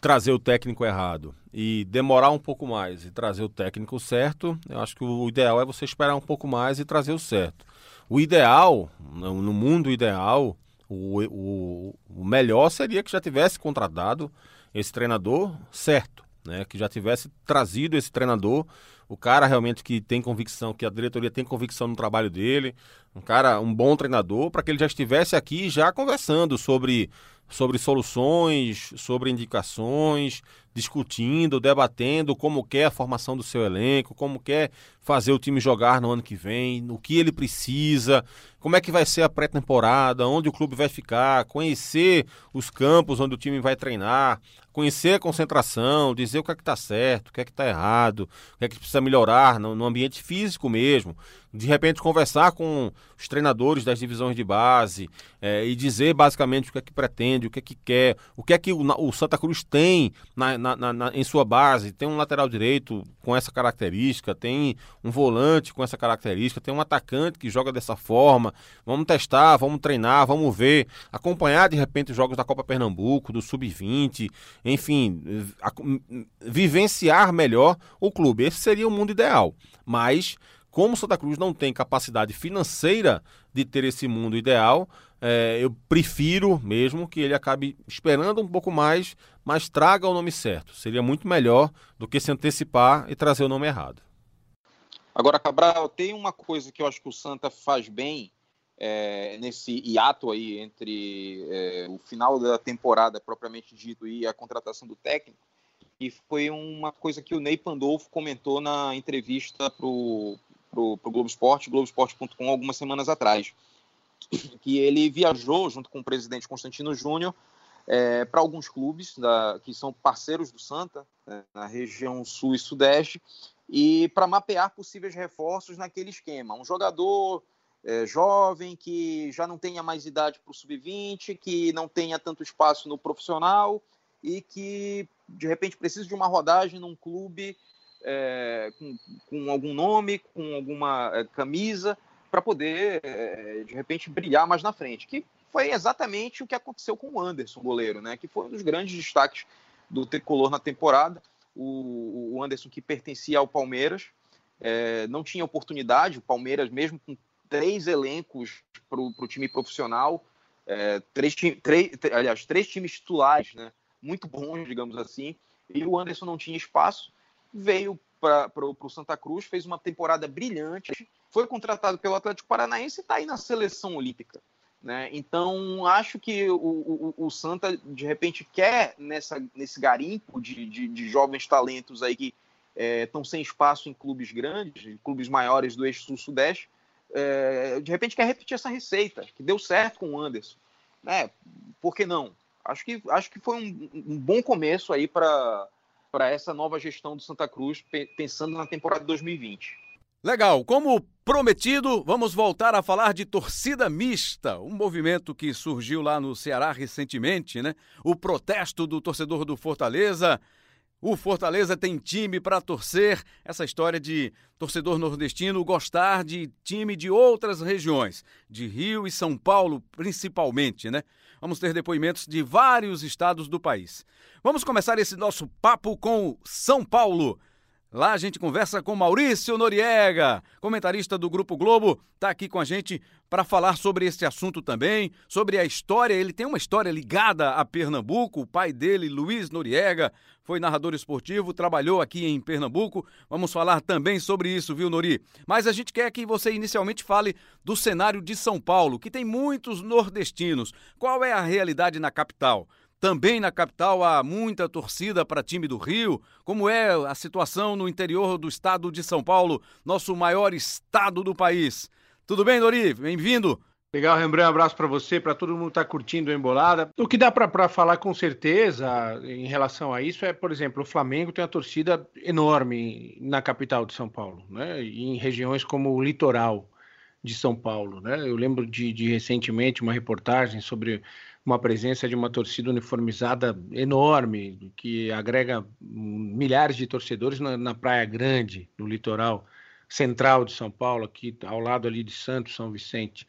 D: trazer o técnico errado e demorar um pouco mais e trazer o técnico certo, eu acho que o ideal é você esperar um pouco mais e trazer o certo. O ideal, no mundo ideal, o, o, o melhor seria que já tivesse contratado esse treinador certo, né? que já tivesse trazido esse treinador o cara realmente que tem convicção, que a diretoria tem convicção no trabalho dele, um cara, um bom treinador, para que ele já estivesse aqui já conversando sobre, sobre soluções, sobre indicações, discutindo, debatendo como quer a formação do seu elenco, como quer fazer o time jogar no ano que vem, o que ele precisa, como é que vai ser a pré-temporada, onde o clube vai ficar, conhecer os campos onde o time vai treinar, conhecer a concentração, dizer o que é que está certo, o que é que está errado, o que é que precisa melhorar no, no ambiente físico mesmo, de repente conversar com os treinadores das divisões de base é, e dizer basicamente o que é que pretende, o que é que quer, o que é que o, o Santa Cruz tem na, na, na, em sua base. Tem um lateral direito com essa característica, tem um volante com essa característica, tem um atacante que joga dessa forma. Vamos testar, vamos treinar, vamos ver, acompanhar de repente os jogos da Copa Pernambuco, do Sub-20, enfim, a, vivenciar melhor o clube. Esse seria o mundo ideal. Mas como Santa Cruz não tem capacidade financeira de ter esse mundo ideal, é, eu prefiro mesmo que ele acabe esperando um pouco mais, mas traga o nome certo. Seria muito melhor do que se antecipar e trazer o nome errado.
C: Agora, Cabral, tem uma coisa que eu acho que o Santa faz bem é, nesse hiato aí entre é, o final da temporada propriamente dito e a contratação do técnico, e foi uma coisa que o Ney Pandolfo comentou na entrevista para o para o Globo Esporte, Globoesporte.com, algumas semanas atrás, que ele viajou junto com o presidente Constantino Júnior é, para alguns clubes da, que são parceiros do Santa, né, na região sul e sudeste, e para mapear possíveis reforços naquele esquema. Um jogador é, jovem que já não tenha mais idade para o sub-20, que não tenha tanto espaço no profissional e que de repente precisa de uma rodagem num clube é, com, com, algum nome, com alguma é, camisa, para poder, é, de repente, brilhar mais na frente. Que foi exatamente o que aconteceu com o Anderson, goleiro, né? que foi um dos grandes destaques do tricolor na temporada. O, o Anderson, que pertencia ao Palmeiras, é, não tinha oportunidade. O Palmeiras, mesmo com três elencos para o time profissional, é, três, três, aliás, três times titulares, né? muito bons, digamos assim, e o Anderson não tinha espaço veio para o Santa Cruz, fez uma temporada brilhante, foi contratado pelo Atlético Paranaense e está aí na seleção olímpica. Né? Então, acho que o, o, o, Santa, de repente, quer nessa, nesse garimpo de, de, de jovens talentos aí que estão é, sem espaço em clubes grandes, em clubes maiores do eixo sul-sudeste, é, de repente quer repetir essa receita, que deu certo com o Anderson. Né? Por que não? Acho que, acho que foi um, um bom começo aí para para essa nova gestão do Santa Cruz, pensando na temporada de 2020.
B: Legal, como prometido, vamos voltar a falar de torcida mista, um movimento que surgiu lá no Ceará recentemente, né? O protesto do torcedor do Fortaleza. O Fortaleza tem time para torcer, essa história de torcedor nordestino gostar de time de outras regiões, de Rio e São Paulo principalmente, né? Vamos ter depoimentos de vários estados do país. Vamos começar esse nosso papo com São Paulo. Lá a gente conversa com Maurício Noriega, comentarista do Grupo Globo, está aqui com a gente para falar sobre esse assunto também, sobre a história. Ele tem uma história ligada a Pernambuco. O pai dele, Luiz Noriega, foi narrador esportivo, trabalhou aqui em Pernambuco. Vamos falar também sobre isso, viu, Nori? Mas a gente quer que você inicialmente fale do cenário de São Paulo, que tem muitos nordestinos. Qual é a realidade na capital? Também na capital há muita torcida para time do Rio. Como é a situação no interior do estado de São Paulo, nosso maior estado do país? Tudo bem, Dori? Bem-vindo.
E: Legal, Rembrandt, um abraço para você, para todo mundo que está curtindo a embolada. O que dá para falar com certeza em relação a isso é, por exemplo, o Flamengo tem uma torcida enorme na capital de São Paulo, né? Em regiões como o litoral de São Paulo, né? Eu lembro de, de recentemente uma reportagem sobre uma presença de uma torcida uniformizada enorme, que agrega milhares de torcedores na, na, Praia Grande, no litoral central de São Paulo, aqui ao lado ali de Santos, São Vicente.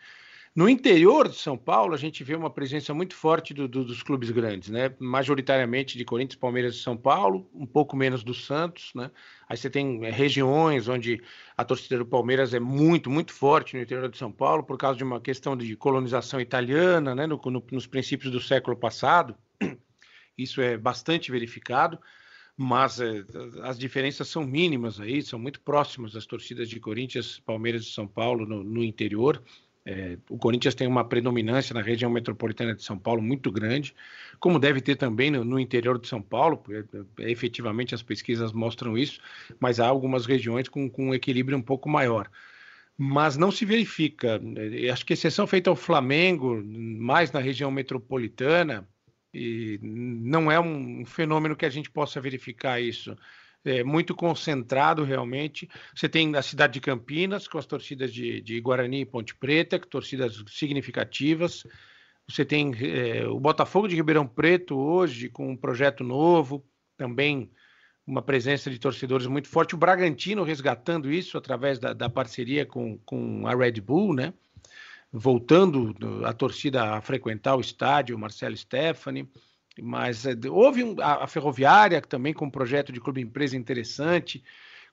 E: No interior de São Paulo, a gente vê uma presença muito forte do, do, dos clubes grandes, né? Majoritariamente de Corinthians, Palmeiras e São Paulo, um pouco menos do Santos, né? Aí você tem é, regiões onde a torcida do Palmeiras é muito, muito forte no interior de São Paulo, por causa de uma questão de colonização italiana, né? No, no, nos princípios do século passado. [clears throat] Isso é bastante verificado mas é, as diferenças são mínimas aí, são muito próximas das torcidas de Corinthians, Palmeiras e São Paulo no, no interior. É, o Corinthians tem uma predominância na região metropolitana de São Paulo muito grande, como deve ter também no, no interior de São Paulo, porque, é, efetivamente as pesquisas mostram isso, mas há algumas regiões com, com um equilíbrio um pouco maior. Mas não se verifica, é, acho que exceção feita ao Flamengo, mais na região metropolitana, e não é um fenômeno que a gente possa verificar isso é, muito concentrado realmente. Você tem a cidade de Campinas, com as torcidas de, de Guarani e Ponte Preta, torcidas significativas. Você tem é, o Botafogo de Ribeirão Preto hoje, com um projeto novo, também uma presença de torcedores muito forte. O Bragantino resgatando isso através da, da parceria com, com a Red Bull, né? Voltando a torcida a frequentar o estádio, Marcelo Stefani. Mas é, houve um, a, a, Ferroviária também com um projeto de clube empresa interessante,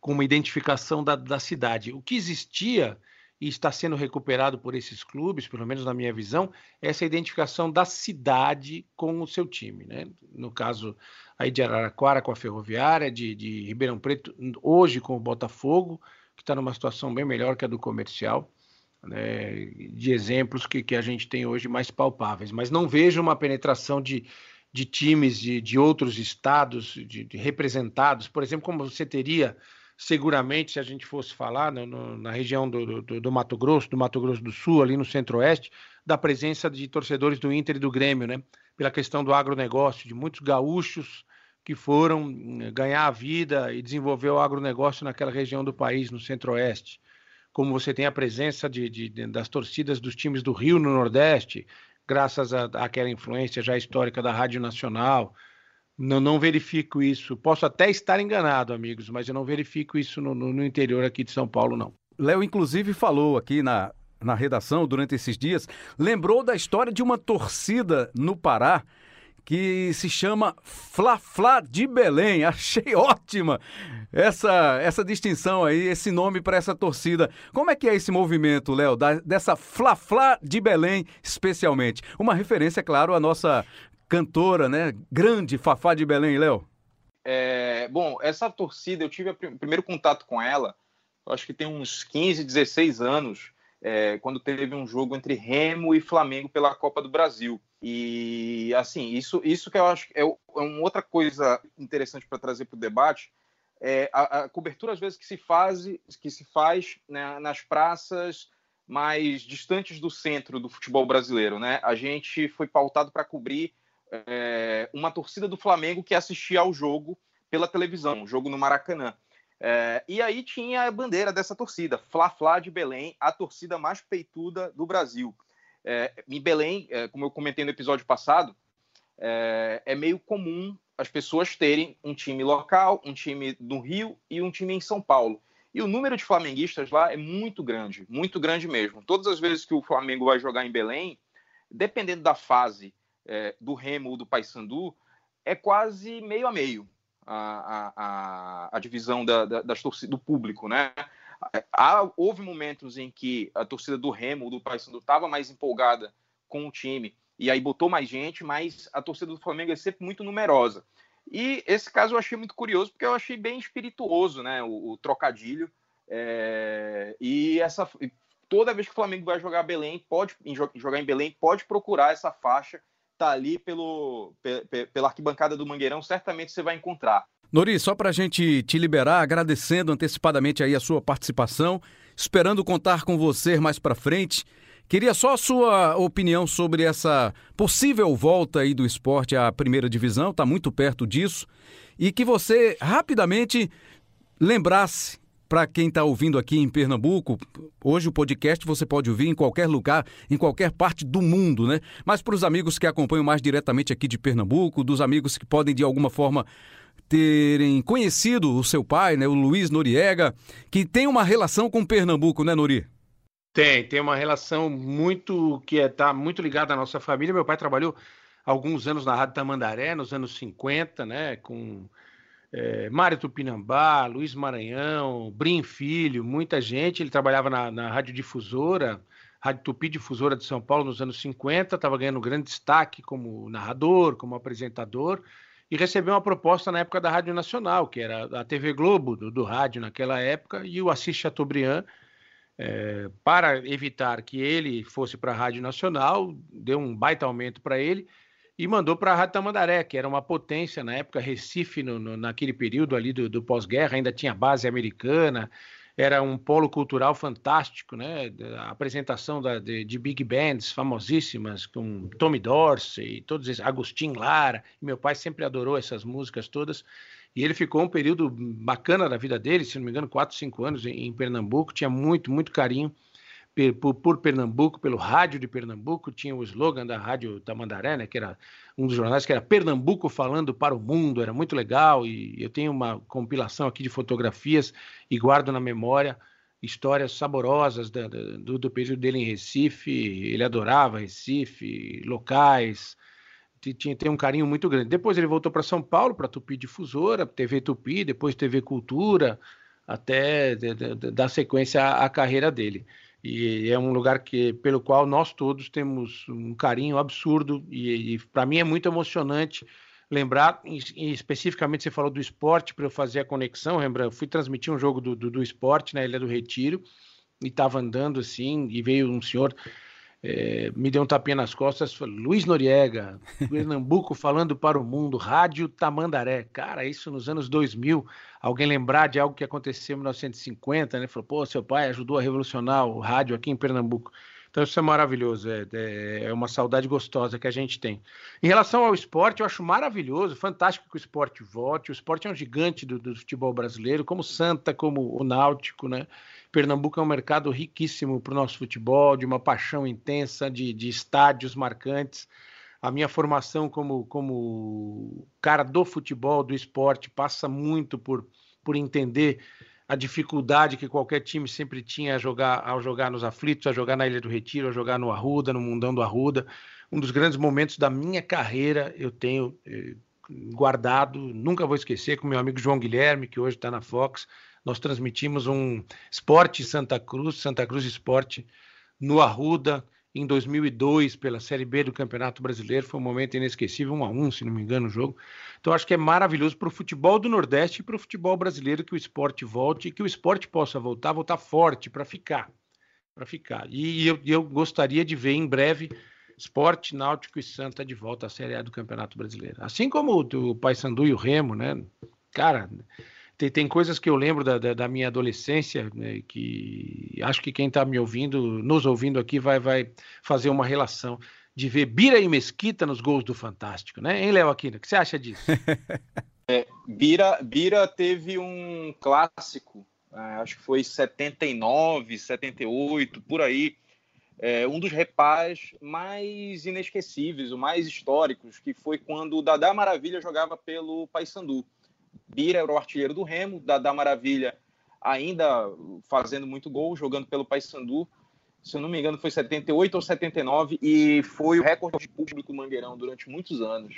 E: com uma identificação da, da cidade. O que existia e está sendo recuperado por esses clubes, pelo menos na minha visão, é essa identificação da cidade com o seu time. Né? No caso aí de Araraquara com a Ferroviária, de, de Ribeirão Preto, hoje com o Botafogo, que está numa situação bem melhor que a do comercial. Né, de exemplos que, que a gente tem hoje mais palpáveis, mas não vejo uma penetração de, de times de, de outros estados de, de representados, por exemplo, como você teria seguramente se a gente fosse falar no, no, na região do, do, do, Mato Grosso, do Mato Grosso do Sul, ali no Centro-Oeste, da presença de torcedores do Inter e do Grêmio, né? Pela questão do agronegócio, de muitos gaúchos que foram eh, ganhar a vida e desenvolver o agronegócio naquela região do país, no Centro-Oeste. Como você tem a presença de, de, das torcidas dos times do Rio no Nordeste, graças àquela influência já histórica da Rádio Nacional. Não, não, verifico isso. Posso até estar enganado, amigos, mas eu não verifico isso no, no, no interior aqui de São Paulo, não.
B: Léo, inclusive, falou aqui na, na redação durante esses dias, lembrou da história de uma torcida no Pará que se chama Fla Fla de Belém. [laughs] Achei ótima essa essa distinção aí, esse nome para essa torcida. Como é que é esse movimento, Léo, dessa Fla Fla de Belém especialmente? Uma referência, claro, à nossa cantora, né? Grande Fafá de Belém, Léo.
C: É, bom, essa torcida, eu tive o primeiro contato com ela, acho que tem uns 15, 16 anos, é, quando teve um jogo entre Remo e Flamengo pela Copa do Brasil. E assim, isso, isso que eu acho é, é uma outra coisa interessante para trazer para o debate. É a, a, cobertura às vezes que se faz, que se faz né, nas praças mais distantes do centro do futebol brasileiro, né? A gente foi pautado para cobrir é, uma torcida do Flamengo que assistia ao jogo pela televisão, o jogo no Maracanã. É, e aí tinha a bandeira dessa torcida, Fla Fla de Belém, a torcida mais peituda do Brasil. É, em Belém, é, como eu comentei no episódio passado, é, é, meio comum as pessoas terem um time local, um time no Rio e um time em São Paulo. E o número de flamenguistas lá é muito grande, muito grande mesmo. Todas as vezes que o Flamengo vai jogar em Belém, dependendo da fase é, do Remo ou do Paysandu, é quase meio a meio. a, a, a divisão da, da, das torcidas, do público, né? Há, houve momentos em que a torcida do Remo, do Paysandu, estava mais empolgada com o time e aí botou mais gente, mas a torcida do Flamengo é sempre muito numerosa. E esse caso eu achei muito curioso porque eu achei bem espirituoso, né? O, o trocadilho é, e essa toda vez que o Flamengo vai jogar Belém, pode jogar em Belém, pode procurar essa faixa, tá ali pelo pela arquibancada do Mangueirão, certamente você vai encontrar.
B: Nori, só para a gente te liberar, agradecendo antecipadamente aí a sua participação, esperando contar com você mais para frente. Queria só a sua opinião sobre essa possível volta aí do esporte à primeira divisão, está muito perto disso, e que você rapidamente lembrasse para quem está ouvindo aqui em Pernambuco, hoje o podcast você pode ouvir em qualquer lugar, em qualquer parte do mundo, né? Mas para os amigos que acompanham mais diretamente aqui de Pernambuco, dos amigos que podem de alguma forma terem conhecido o seu pai, né, o Luiz Noriega, que tem uma relação com Pernambuco, né, Nori?
E: Tem, tem uma relação muito que está é, muito ligada à nossa família. Meu pai trabalhou alguns anos na Rádio Tamandaré, nos anos 50, né, com é, Mário Tupinambá, Luiz Maranhão, Brim Filho, muita gente. Ele trabalhava na, na Rádio Difusora, Rádio Tupi Difusora de São Paulo nos anos 50, estava ganhando grande destaque como narrador, como apresentador, e recebeu uma proposta na época da Rádio Nacional, que era a TV Globo do, do rádio naquela época, e o Assis Chateaubriand, é, para evitar que ele fosse para a Rádio Nacional, deu um baita aumento para ele, e mandou para a Rádio Tamandaré, que era uma potência na época, Recife, no, no, naquele período ali do, do pós-guerra, ainda tinha base americana, era um polo cultural fantástico, né? A apresentação da, de, de, big bands famosíssimas, com Tommy Dorsey, todos esses, Agustin Lara, meu pai sempre adorou essas músicas todas, e ele ficou um período bacana da vida dele, se não me engano, 4, 5 anos em, em Pernambuco, tinha muito, muito carinho por, por, Pernambuco, pelo rádio de Pernambuco, tinha o slogan da Rádio Tamandaré, né, que era um dos jornais que era Pernambuco falando para o mundo, era muito legal e eu tenho uma compilação aqui de fotografias e guardo na memória histórias saborosas da, da, do, do, período dele em Recife, ele adorava Recife, locais, tinha, tem um carinho muito grande. Depois ele voltou para São Paulo, para Tupi Difusora, TV Tupi, depois TV Cultura, até dar sequência à, à carreira dele e é um lugar que pelo qual nós todos temos um carinho absurdo. E, e para mim é muito emocionante lembrar e, especificamente você falou do esporte para eu fazer a conexão Rembrandt eu fui transmitir um jogo do, do, do esporte na Ilha do Retiro e estava andando assim e veio um senhor é, me deu um tapinha nas costas, falou, Luiz Noriega, [laughs] Pernambuco falando para o mundo, Rádio Tamandaré. Cara, isso nos anos 2000, alguém lembrar de algo que aconteceu em 1950, né? Falou, pô, seu pai ajudou a revolucionar o rádio aqui em Pernambuco. Então isso é maravilhoso, é, é, é, uma saudade gostosa que a gente tem. Em relação ao esporte, eu acho maravilhoso, fantástico que o esporte volte. O esporte é um gigante do, do futebol brasileiro, como Santa, como o Náutico, né? Pernambuco é um mercado riquíssimo para o nosso futebol, de uma paixão intensa, de, de estádios marcantes. A minha formação como, como cara do futebol, do esporte, passa muito por, por entender a dificuldade que qualquer time sempre tinha a jogar, ao jogar nos aflitos, a jogar na Ilha do Retiro, a jogar no Arruda, no Mundão do Arruda. Um dos grandes momentos da minha carreira eu tenho eh, guardado, nunca vou esquecer, com meu amigo João Guilherme, que hoje está na Fox nós transmitimos um Esporte Santa Cruz, Santa Cruz Esporte, no Arruda, em 2002, pela Série B do Campeonato Brasileiro. Foi um momento inesquecível, um a um, se não me engano, o jogo. Então, acho que é maravilhoso para o futebol do Nordeste e para o futebol brasileiro que o esporte volte e que o esporte possa voltar, voltar forte para ficar. Para ficar. E eu, eu gostaria de ver em breve Esporte, Náutico e Santa de volta à Série A do Campeonato Brasileiro. Assim como o, o Paysandu e o Remo, né? Cara, tem, tem coisas que eu lembro da, da, da minha adolescência né, que acho que quem está me ouvindo, nos ouvindo aqui, vai, vai fazer uma relação de ver Bira e Mesquita nos gols do Fantástico, né? Hein, Léo Aquino? O que você acha disso? [laughs]
C: É, Bira, Bira teve um clássico, é, acho que foi 79, 78, por aí. É, um dos repás mais inesquecíveis, o mais históricos, que foi quando o Dadá Maravilha jogava pelo Paysandu. Bira era o artilheiro do Remo, Dadá Maravilha ainda fazendo muito gol, jogando pelo Paysandu. Se eu não me engano, foi 78 ou 79 e foi o recorde de público Mangueirão durante muitos anos.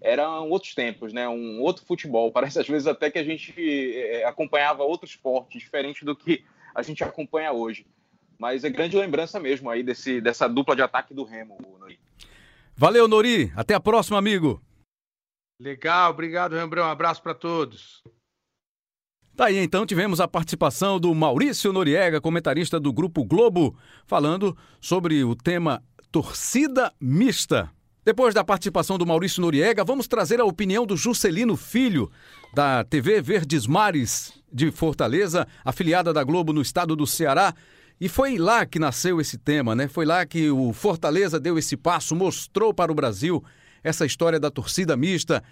C: eram outros tempos, né? Um outro futebol. [laughs] Parece às vezes até que a gente é, acompanhava outro esporte diferente do que a gente acompanha hoje. Mas é grande lembrança mesmo aí desse, dessa dupla de ataque do Remo, Nori.
B: Valeu, Nori. Até a próxima, amigo.
E: Legal, obrigado, Rembrão. Um abraço para todos.
B: Tá aí então, tivemos a participação do Maurício Noriega, comentarista do Grupo Globo, falando sobre o tema torcida mista. Depois da participação do Maurício Noriega, vamos trazer a opinião do Juscelino Filho, da TV Verdes Mares de Fortaleza, afiliada da Globo no estado do Ceará. E foi lá que nasceu esse tema, né? Foi lá que o Fortaleza deu esse passo, mostrou para o Brasil essa história da torcida mista,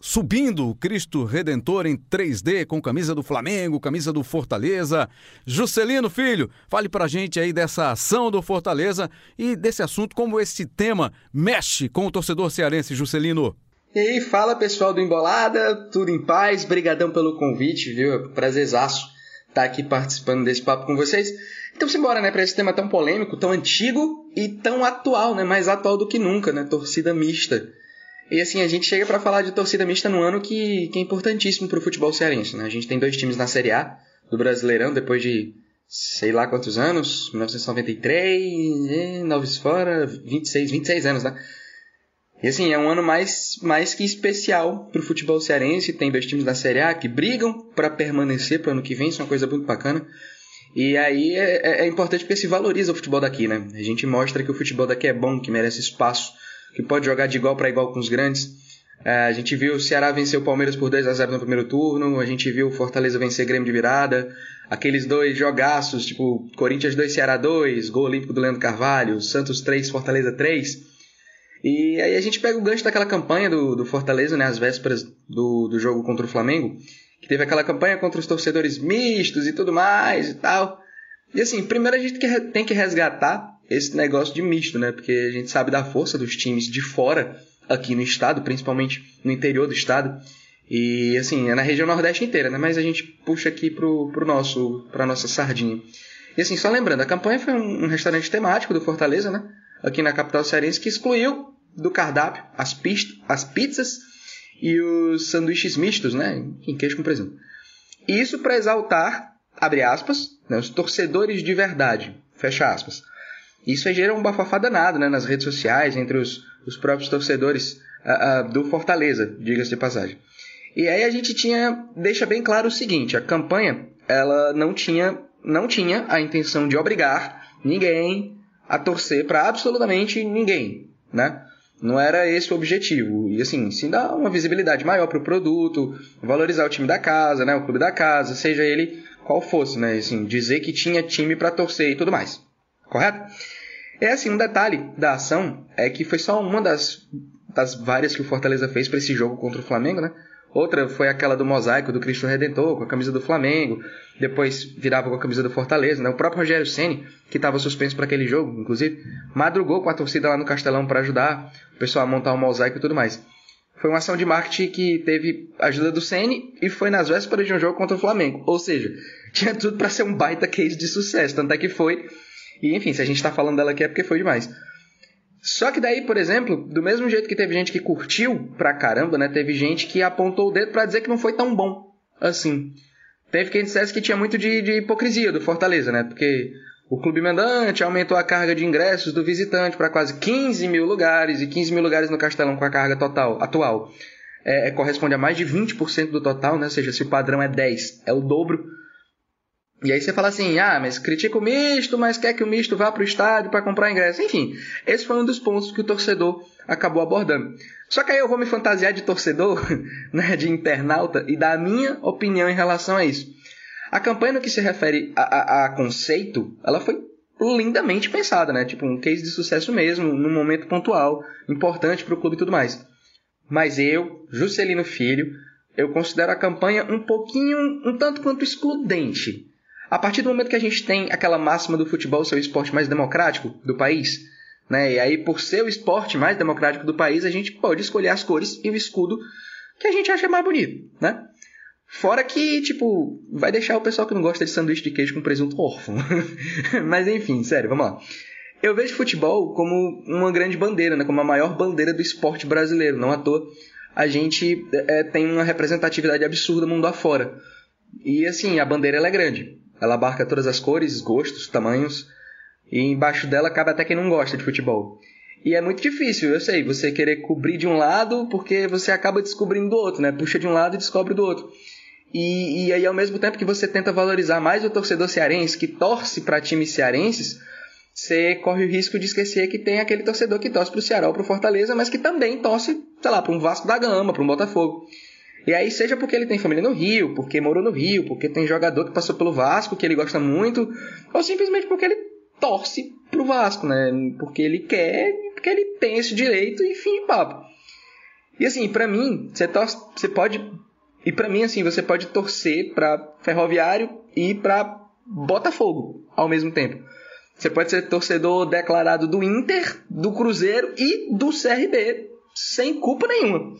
B: subindo o Cristo Redentor em 3D com camisa do Flamengo, camisa do Fortaleza. Juscelino Filho, fale pra gente aí dessa ação do Fortaleza e desse assunto, como esse tema mexe com o torcedor cearense, Juscelino.
F: E aí, fala pessoal do Embolada, tudo em paz, brigadão pelo convite, viu? Prazerzaço estar aqui participando desse papo com vocês. Então, simbora, né, para esse tema tão polêmico, tão antigo e tão atual, né, mais atual do que nunca, né, torcida mista. E assim, a gente chega para falar de torcida mista no ano que, que é importantíssimo para o futebol cearense. Né? A gente tem dois times na Série A do Brasileirão depois de sei lá quantos anos, 1993, Noves fora, 26, 26 anos, né? E assim, é um ano mais, mais que especial para o futebol cearense. Tem dois times da Série A que brigam para permanecer para ano que vem, isso é uma coisa muito bacana. E aí é, é, é, importante porque se valoriza o futebol daqui, né? A gente mostra que o futebol daqui é bom, que merece espaço que pode jogar de igual para igual com os grandes. É, a gente viu o Ceará vencer o Palmeiras por 2 a 0 no primeiro turno, a gente viu o Fortaleza vencer Grêmio de virada, aqueles dois jogaços, tipo Corinthians 2, Ceará 2, gol olímpico do Leandro Carvalho, Santos 3, Fortaleza 3. E aí a gente pega o gancho daquela campanha do, do Fortaleza, né, às vésperas do, do jogo contra o Flamengo, que teve aquela campanha contra os torcedores mistos e tudo mais e tal. E assim, primeiro a gente tem que resgatar esse negócio de misto, né? Porque a gente sabe da força dos times de fora aqui no estado, principalmente no interior do estado. E assim, é na região nordeste inteira, né? Mas a gente puxa aqui pro, pro nosso, pra nossa sardinha. E assim, só lembrando, a campanha foi um, restaurante temático do Fortaleza, né? Aqui na capital cearense, que excluiu do cardápio as, pist as pizzas e os sanduíches mistos, né? Em queijo com presunto. Isso para exaltar, abre aspas, né, os torcedores de verdade, fecha aspas. Isso aí gera um bafafá danado né, nas redes sociais, entre os, os próprios torcedores uh, uh, do Fortaleza, diga-se de passagem. E aí a gente tinha, deixa bem claro o seguinte, a campanha, ela não tinha, não tinha a intenção de obrigar ninguém a torcer para absolutamente ninguém, né? Não era esse o objetivo. E assim, sim dar uma visibilidade maior para o produto, valorizar o time da casa, né? O clube da casa, seja ele qual fosse, né? Assim, dizer que tinha time para torcer e tudo mais correto? É assim, um detalhe da ação é que foi só uma das, das várias que o Fortaleza fez para esse jogo contra o Flamengo, né? Outra foi aquela do mosaico do Cristo Redentor, com a camisa do Flamengo. Depois virava com a camisa do Fortaleza. Né? O próprio Rogério Ceni, que estava suspenso para aquele jogo, inclusive, madrugou com a torcida lá no Castelão para ajudar pessoal a montar o mosaico e tudo mais. Foi uma ação de marketing que teve ajuda do Ceni e foi nas vésperas de um jogo contra o Flamengo. Ou seja, [laughs] tinha tudo para ser um baita case de sucesso. Tanto é que foi e enfim, se a gente está falando dela aqui é porque foi demais. Só que daí, por exemplo, do mesmo jeito que teve gente que curtiu pra caramba, né? Teve gente que apontou o dedo para dizer que não foi tão bom assim. Teve quem dissesse que tinha muito de, de hipocrisia do Fortaleza, né? Porque o clube mandante aumentou a carga de ingressos do visitante para quase 15 mil lugares, e 15 mil lugares no Castelão com a carga total atual é, é corresponde a mais de 20% do total, né? ou seja, se o padrão é 10, é o dobro e aí você fala assim, ah, mas critica o misto, mas quer que o misto vá para o estádio para comprar ingresso. Enfim, esse foi um dos pontos que o torcedor acabou abordando. Só que aí eu vou me fantasiar de torcedor, [laughs] né, de internauta, e dar a minha opinião em relação a isso. A campanha no que se refere a, a, a conceito, ela foi lindamente pensada, né? Tipo, um case de sucesso mesmo, num momento pontual, importante para o clube e tudo mais. Mas eu, Juscelino Filho, eu considero a campanha um pouquinho, um tanto quanto excludente a partir do momento que a gente tem aquela máxima do futebol ser o esporte mais democrático do país, né? E aí, por ser o esporte mais democrático do país, a gente pode escolher as cores e o escudo que a gente acha mais bonito, né? Fora que, tipo, vai deixar o pessoal que não gosta de sanduíche de queijo com presunto órfão. [laughs] Mas enfim, sério, vamos lá. Eu vejo futebol como uma grande bandeira, né? como a maior bandeira do esporte brasileiro. Não à toa, a gente é, tem uma representatividade absurda mundo afora. E assim, a bandeira é grande. Ela abarca todas as cores, gostos, tamanhos. E embaixo dela cabe até quem não gosta de futebol. E é muito difícil, eu sei, você querer cobrir de um lado porque você acaba descobrindo do outro, né? Puxa de um lado e descobre do outro. E, e aí, ao mesmo tempo que você tenta valorizar mais o torcedor cearense, que torce para times cearenses, você corre o risco de esquecer que tem aquele torcedor que torce para o Ceará ou para o Fortaleza, mas que também torce, sei lá, para um Vasco da Gama, para um Botafogo. E aí, seja porque ele tem família no Rio, porque morou no Rio, porque tem jogador que passou pelo Vasco, que ele gosta muito, ou simplesmente porque ele torce pro Vasco, né? Porque ele quer, porque ele tem esse direito e fim de papo. E assim, para mim, você torce, você pode e para mim assim, você pode torcer para Ferroviário e para Botafogo ao mesmo tempo. Você pode ser torcedor declarado do Inter, do Cruzeiro e do CRB, sem culpa nenhuma.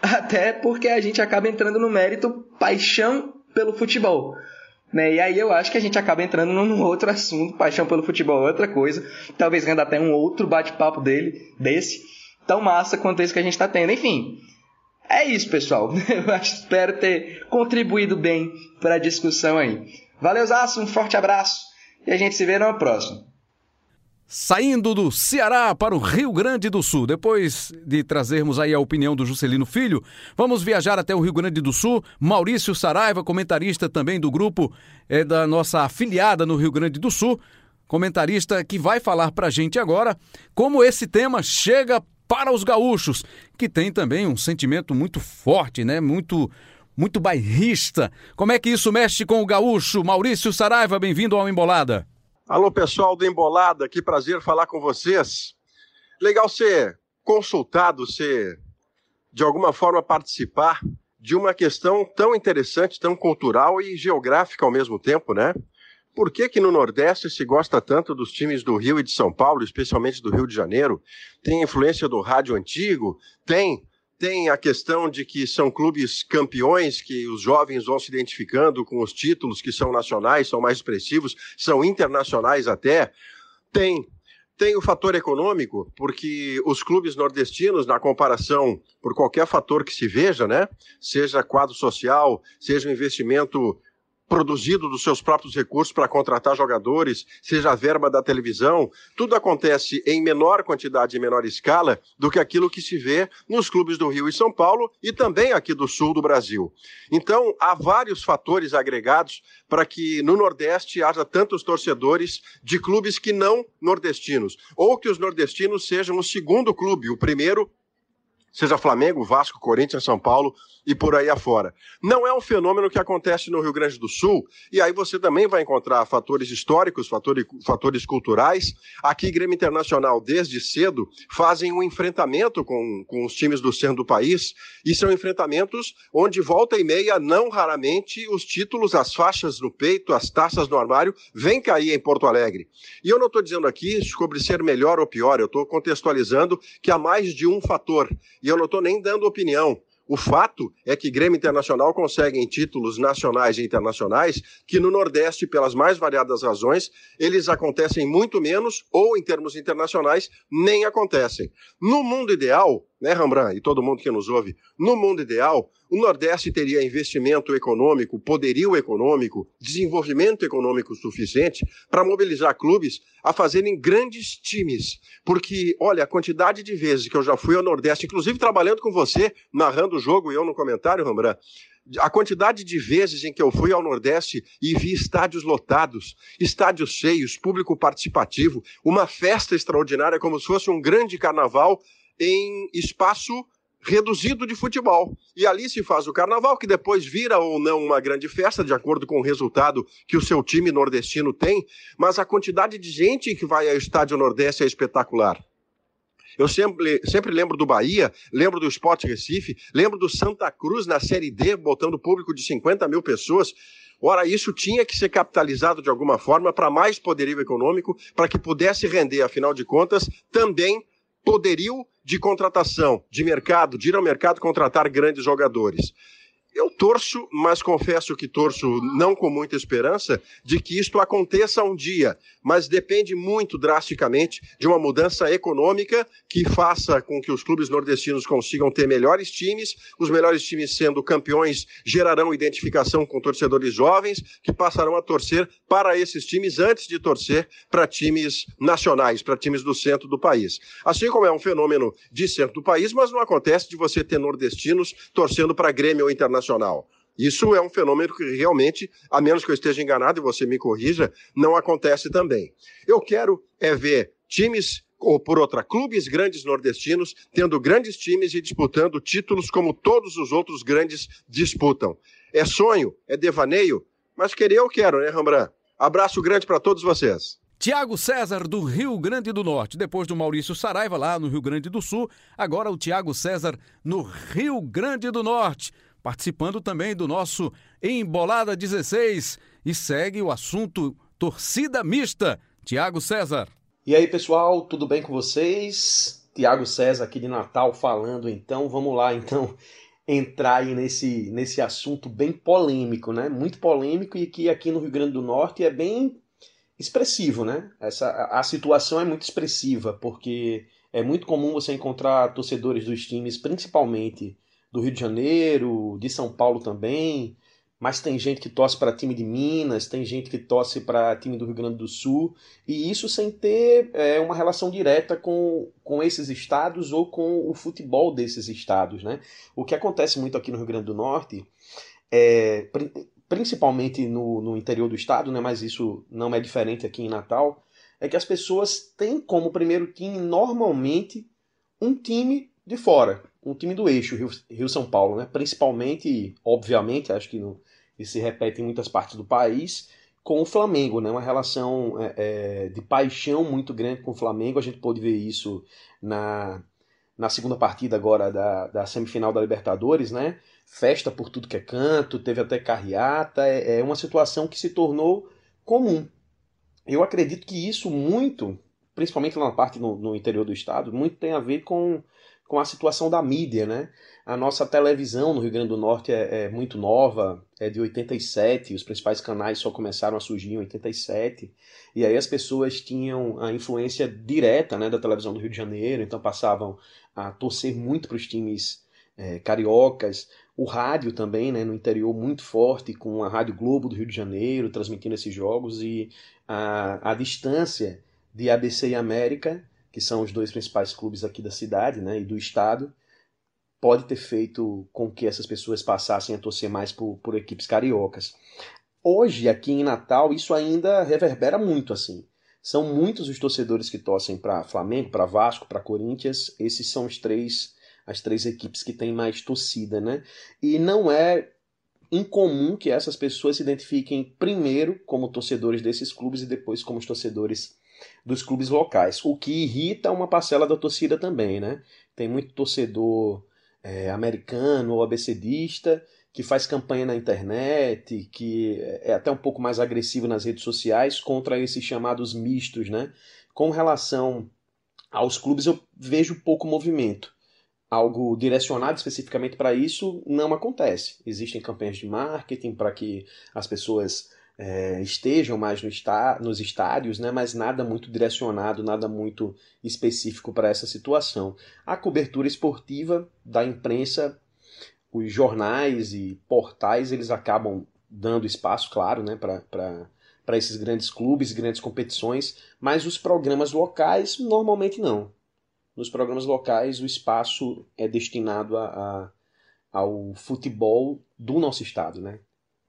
F: Até porque a gente acaba entrando no mérito paixão pelo futebol. Né? E aí eu acho que a gente acaba entrando num outro assunto, paixão pelo futebol é outra coisa. Talvez renda até um outro bate-papo dele, desse, tão massa quanto esse que a gente está tendo. Enfim, é isso, pessoal. [laughs] Eu espero ter contribuído bem para a discussão aí. Valeu, Zaço, um forte abraço e a gente se vê no próximo.
B: Saindo do Ceará para o Rio Grande do Sul. Depois de trazermos aí a opinião do Juscelino Filho, vamos viajar até o Rio Grande do Sul. Maurício Saraiva, comentarista também do grupo é da nossa afiliada no Rio Grande do Sul, comentarista que vai falar para a gente agora como esse tema chega para os gaúchos, que tem também um sentimento muito forte, né? Muito muito bairrista. Como é que isso mexe com o gaúcho? Maurício Saraiva, bem-vindo ao Embolada.
G: Alô, pessoal do Embolada, que prazer falar com vocês. Legal ser consultado, ser de alguma forma participar de uma questão tão interessante, tão cultural e geográfica ao mesmo tempo, né? Por que, que no Nordeste se gosta tanto dos times do Rio e de São Paulo, especialmente do Rio de Janeiro? Tem influência do rádio antigo? Tem tem a questão de que são clubes campeões, que os jovens vão se identificando com os títulos que são nacionais, são mais expressivos, são internacionais até. Tem tem o fator econômico, porque os clubes nordestinos, na comparação, por qualquer fator que se veja, né? Seja quadro social, seja investimento produzido dos seus próprios recursos para contratar jogadores, seja a verba da televisão, tudo acontece em menor quantidade e menor escala do que aquilo que se vê nos clubes do Rio e São Paulo e também aqui do sul do Brasil. Então, há vários fatores agregados para que no Nordeste haja tantos torcedores de clubes que não nordestinos, ou que os nordestinos sejam o segundo clube, o primeiro seja Flamengo, Vasco, Corinthians, São Paulo e por aí afora. Não é um fenômeno que acontece no Rio Grande do Sul, e aí você também vai encontrar fatores históricos, fatores, fatores culturais. Aqui, Grêmio Internacional, desde cedo, fazem um enfrentamento com, com os times do centro do país, e são enfrentamentos onde volta e meia, não raramente, os títulos, as faixas no peito, as taças no armário, vêm cair em Porto Alegre. E eu não estou dizendo aqui sobre ser melhor ou pior, eu estou contextualizando que há mais de um fator, e eu não estou nem dando opinião. O fato é que Grêmio Internacional conseguem títulos nacionais e internacionais que no Nordeste, pelas mais variadas razões, eles acontecem muito menos ou, em termos internacionais, nem acontecem. No mundo ideal, né, Rembrandt, e todo mundo que nos ouve, no mundo ideal, o Nordeste teria investimento econômico, poderio econômico, desenvolvimento econômico suficiente para mobilizar clubes a fazerem grandes times. Porque, olha, a quantidade de vezes que eu já fui ao Nordeste, inclusive trabalhando com você, narrando o jogo e eu no comentário, Rembrandt, a quantidade de vezes em que eu fui ao Nordeste e vi estádios lotados, estádios cheios, público participativo, uma festa extraordinária, como se fosse um grande carnaval em espaço reduzido de futebol. E ali se faz o carnaval, que depois vira ou não uma grande festa, de acordo com o resultado que o seu time nordestino tem, mas a quantidade de gente que vai ao estádio Nordeste é espetacular. Eu sempre, sempre lembro do Bahia, lembro do Sport Recife, lembro do Santa Cruz na Série D, botando público de 50 mil pessoas. Ora, isso tinha que ser capitalizado de alguma forma para mais poderio econômico, para que pudesse render, afinal de contas, também poderio de contratação, de mercado, de ir ao mercado contratar grandes jogadores. Eu torço, mas confesso que torço não com muita esperança de que isto aconteça um dia, mas depende muito drasticamente de uma mudança econômica que faça com que os clubes nordestinos consigam ter melhores times, os melhores times sendo campeões gerarão identificação com torcedores jovens que passarão a torcer para esses times antes de torcer para times nacionais, para times do centro do país. Assim como é um fenômeno de centro do país, mas não acontece de você ter nordestinos torcendo para Grêmio ou Internacional nacional. Isso é um fenômeno que realmente, a menos que eu esteja enganado e você me corrija, não acontece também. Eu quero é ver times ou por outra, clubes grandes nordestinos tendo grandes times e disputando títulos como todos os outros grandes disputam. É sonho, é devaneio, mas querer eu quero, né, Rambran? Abraço grande para todos vocês.
B: Tiago César, do Rio Grande do Norte. Depois do Maurício Saraiva, lá no Rio Grande do Sul. Agora o Tiago César, no Rio Grande do Norte participando também do nosso Embolada 16 e segue o assunto torcida mista. Tiago César.
H: E aí, pessoal, tudo bem com vocês? Tiago César aqui de Natal falando, então vamos lá, então [laughs] entrar aí nesse, nesse assunto bem polêmico, né? Muito polêmico e que aqui no Rio Grande do Norte é bem expressivo, né? Essa, a situação é muito expressiva, porque é muito comum você encontrar torcedores dos times, principalmente do Rio de Janeiro, de São Paulo também, mas tem gente que torce para time de Minas, tem gente que torce para time do Rio Grande do Sul, e isso sem ter é, uma relação direta com, com esses estados ou com o futebol desses estados. Né? O que acontece muito aqui no Rio Grande do Norte, é, principalmente no, no interior do estado, né, mas isso não é diferente aqui em Natal, é que as pessoas têm como primeiro time normalmente um time de fora um time do eixo Rio-São Paulo, né? principalmente, obviamente, acho que no, isso se repete em muitas partes do país, com o Flamengo, né? uma relação é, é, de paixão muito grande com o Flamengo. A gente pôde ver isso na, na segunda partida agora da, da semifinal da Libertadores, né? Festa por tudo que é canto, teve até carreata, é, é uma situação que se tornou comum. Eu acredito que isso muito, principalmente na parte no, no interior do estado, muito tem a ver com com a situação da mídia, né? A nossa televisão no Rio Grande do Norte é, é, muito nova, é de 87, os principais canais só começaram a surgir em 87, e aí as pessoas tinham a influência direta né, da televisão do Rio de Janeiro, então passavam a torcer muito para os times é, cariocas, o rádio também, né, no interior muito forte, com a Rádio Globo do Rio de Janeiro transmitindo esses jogos, e a, a distância de ABC e América que são os dois principais clubes aqui da cidade né, e do estado, pode ter feito com que essas pessoas passassem a torcer mais por, por equipes cariocas. Hoje, aqui em Natal, isso ainda reverbera muito assim. São muitos os torcedores que torcem para Flamengo, para Vasco, para Corinthians. Esses são os três, as três equipes que têm mais torcida, né? E não é incomum que essas pessoas se identifiquem primeiro como torcedores desses clubes e depois como os torcedores dos clubes locais, o que irrita uma parcela da torcida também, né? Tem muito torcedor é, americano ou abecedista que faz campanha na internet, que é até um pouco mais agressivo nas redes sociais contra esses chamados mistos, né? Com relação aos clubes, eu vejo pouco movimento. Algo direcionado especificamente para isso não acontece. Existem campanhas de marketing para que as pessoas é, estejam mais no está, nos estádios, né, mas nada muito direcionado, nada muito específico para essa situação. A cobertura esportiva da imprensa, os jornais e portais, eles acabam dando espaço, claro, né, para esses grandes clubes, grandes competições, mas os programas locais normalmente não. Nos programas locais o espaço é destinado a, a ao futebol do nosso estado, né?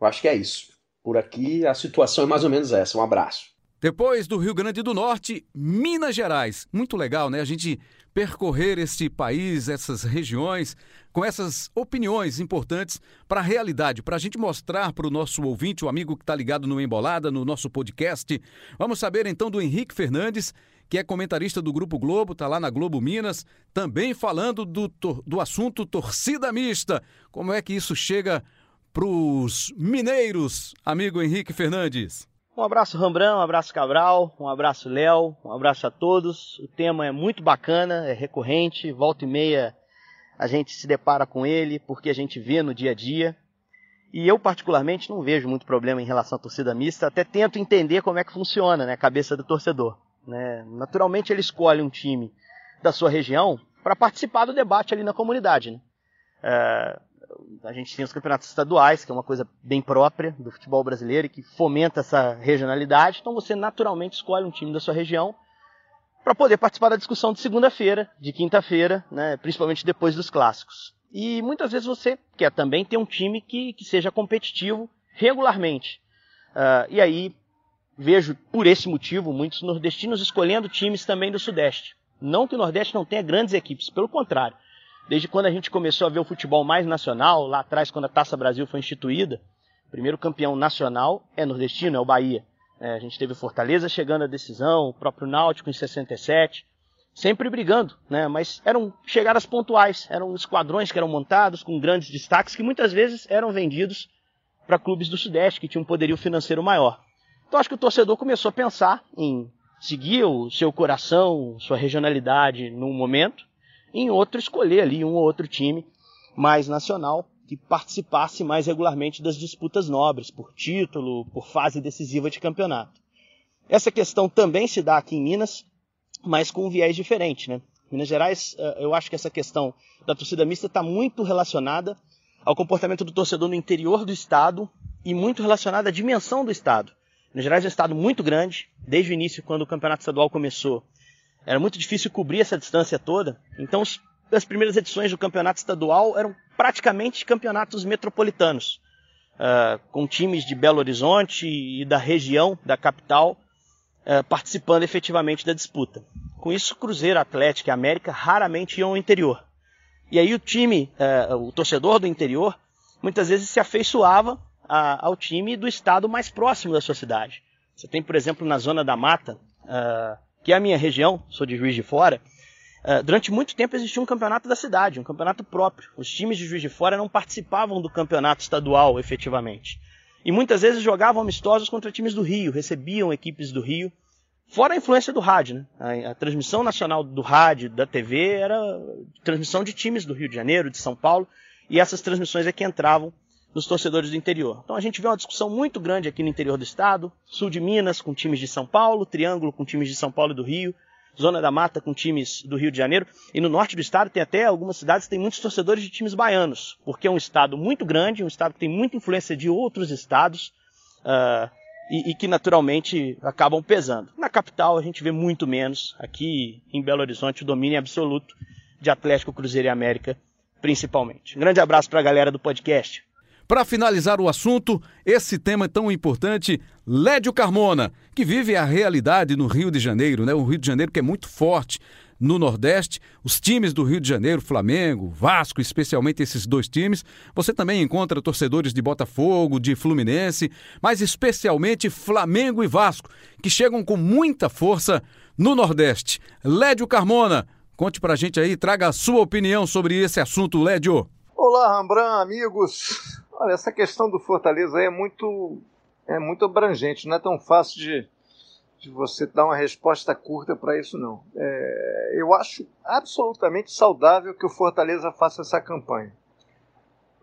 H: Eu acho que é isso. Por aqui a situação é mais ou menos essa. Um abraço.
B: Depois do Rio Grande do Norte, Minas Gerais. Muito legal, né? A gente percorrer este país, essas regiões, com essas opiniões importantes para a realidade, para a gente mostrar para o nosso ouvinte, o amigo que está ligado no Embolada, no nosso podcast. Vamos saber então do Henrique Fernandes, que é comentarista do Grupo Globo, está lá na Globo Minas, também falando do, do assunto torcida mista. Como é que isso chega para os mineiros, amigo Henrique Fernandes.
I: Um abraço Rambran, um abraço Cabral, um abraço Léo, um abraço a todos. O tema é muito bacana, é recorrente, volta e meia a gente se depara com ele porque a gente vê no dia a dia. E eu, particularmente, não vejo muito problema em relação à torcida mista, até tento entender como é que funciona né, a cabeça do torcedor. Né? Naturalmente, ele escolhe um time da sua região para participar do debate ali na comunidade. Né? É, a gente tem os campeonatos estaduais, que é uma coisa bem própria do futebol brasileiro e que fomenta essa regionalidade. Então você naturalmente escolhe um time da sua região para poder participar da discussão de segunda-feira, de quinta-feira, né, principalmente depois dos clássicos. E muitas vezes você quer também ter um time que, que seja competitivo regularmente. Uh, e aí vejo por esse motivo muitos nordestinos escolhendo times também do Sudeste. Não que o Nordeste não tenha grandes equipes, pelo contrário. Desde quando a gente começou a ver o futebol mais nacional, lá atrás, quando a Taça Brasil foi instituída, o primeiro campeão nacional é nordestino, é o Bahia. É, a gente teve Fortaleza chegando à decisão, o próprio Náutico em 67, sempre brigando, né? Mas eram chegadas pontuais, eram esquadrões que eram montados com grandes destaques que muitas vezes eram vendidos para clubes do Sudeste que tinham um poderio financeiro maior. Então acho que o torcedor começou a pensar em seguir o seu coração, sua regionalidade num momento em outro escolher ali um ou outro time mais nacional que participasse mais regularmente das disputas nobres, por título, por fase decisiva de campeonato. Essa questão também se dá aqui em Minas, mas com um viés diferente. Né? Minas Gerais, eh, eu acho que essa questão da torcida mista está muito relacionada ao comportamento do torcedor no interior do estado e muito relacionada à dimensão do estado. Minas Gerais é um estado muito grande, desde o início, quando o campeonato estadual começou. Era muito difícil cobrir essa distância toda. Então, as primeiras edições do campeonato estadual eram praticamente campeonatos metropolitanos, uh, com times de Belo Horizonte e da região da capital uh, participando efetivamente da disputa. Com isso, Cruzeiro, Atlético e América raramente iam ao interior. E aí o time, uh, o torcedor do interior, muitas vezes se afeiçoava a, ao time do estado mais próximo da sua cidade. Você tem, por exemplo, na zona da mata, que é a minha região, sou de Juiz de Fora, uh, durante muito tempo existia um campeonato da cidade, um campeonato próprio. Os times de Juiz de Fora não participavam do campeonato estadual efetivamente. E muitas vezes jogavam amistosos contra times do Rio, recebiam equipes do Rio. Fora a influência do rádio, né? A, a, transmissão nacional do rádio, da TV, era transmissão de times do Rio de Janeiro, de São Paulo, e essas transmissões é que entravam nos torcedores do interior. Então a gente vê uma discussão muito grande aqui no interior do estado, sul de Minas com times de São Paulo, Triângulo com times de São Paulo e do Rio, Zona da Mata com times do Rio de Janeiro, e no norte do estado tem até algumas cidades que têm muitos torcedores de times baianos, porque é um estado muito grande, um estado que tem muita influência de outros estados, uh, e, e, que naturalmente acabam pesando. Na capital a gente vê muito menos, aqui em Belo Horizonte o domínio é absoluto de Atlético, Cruzeiro e América, principalmente. Um grande abraço para a galera do podcast.
B: Para finalizar o assunto, esse tema tão importante, Lédio Carmona, que vive a realidade no Rio de Janeiro, né? O Rio de Janeiro que é muito forte no Nordeste, os times do Rio de Janeiro, Flamengo, Vasco, especialmente esses dois times. Você também encontra torcedores de Botafogo, de Fluminense, mas especialmente Flamengo e Vasco, que chegam com muita força no Nordeste. Lédio Carmona, conte pra gente aí, traga a sua opinião sobre esse assunto, Lédio.
J: Olá, Rambran, amigos. Olha, essa questão do Fortaleza é muito, é muito abrangente, não é tão fácil de, de você dar uma resposta curta para isso, não. É, eu acho absolutamente saudável que o Fortaleza faça essa campanha.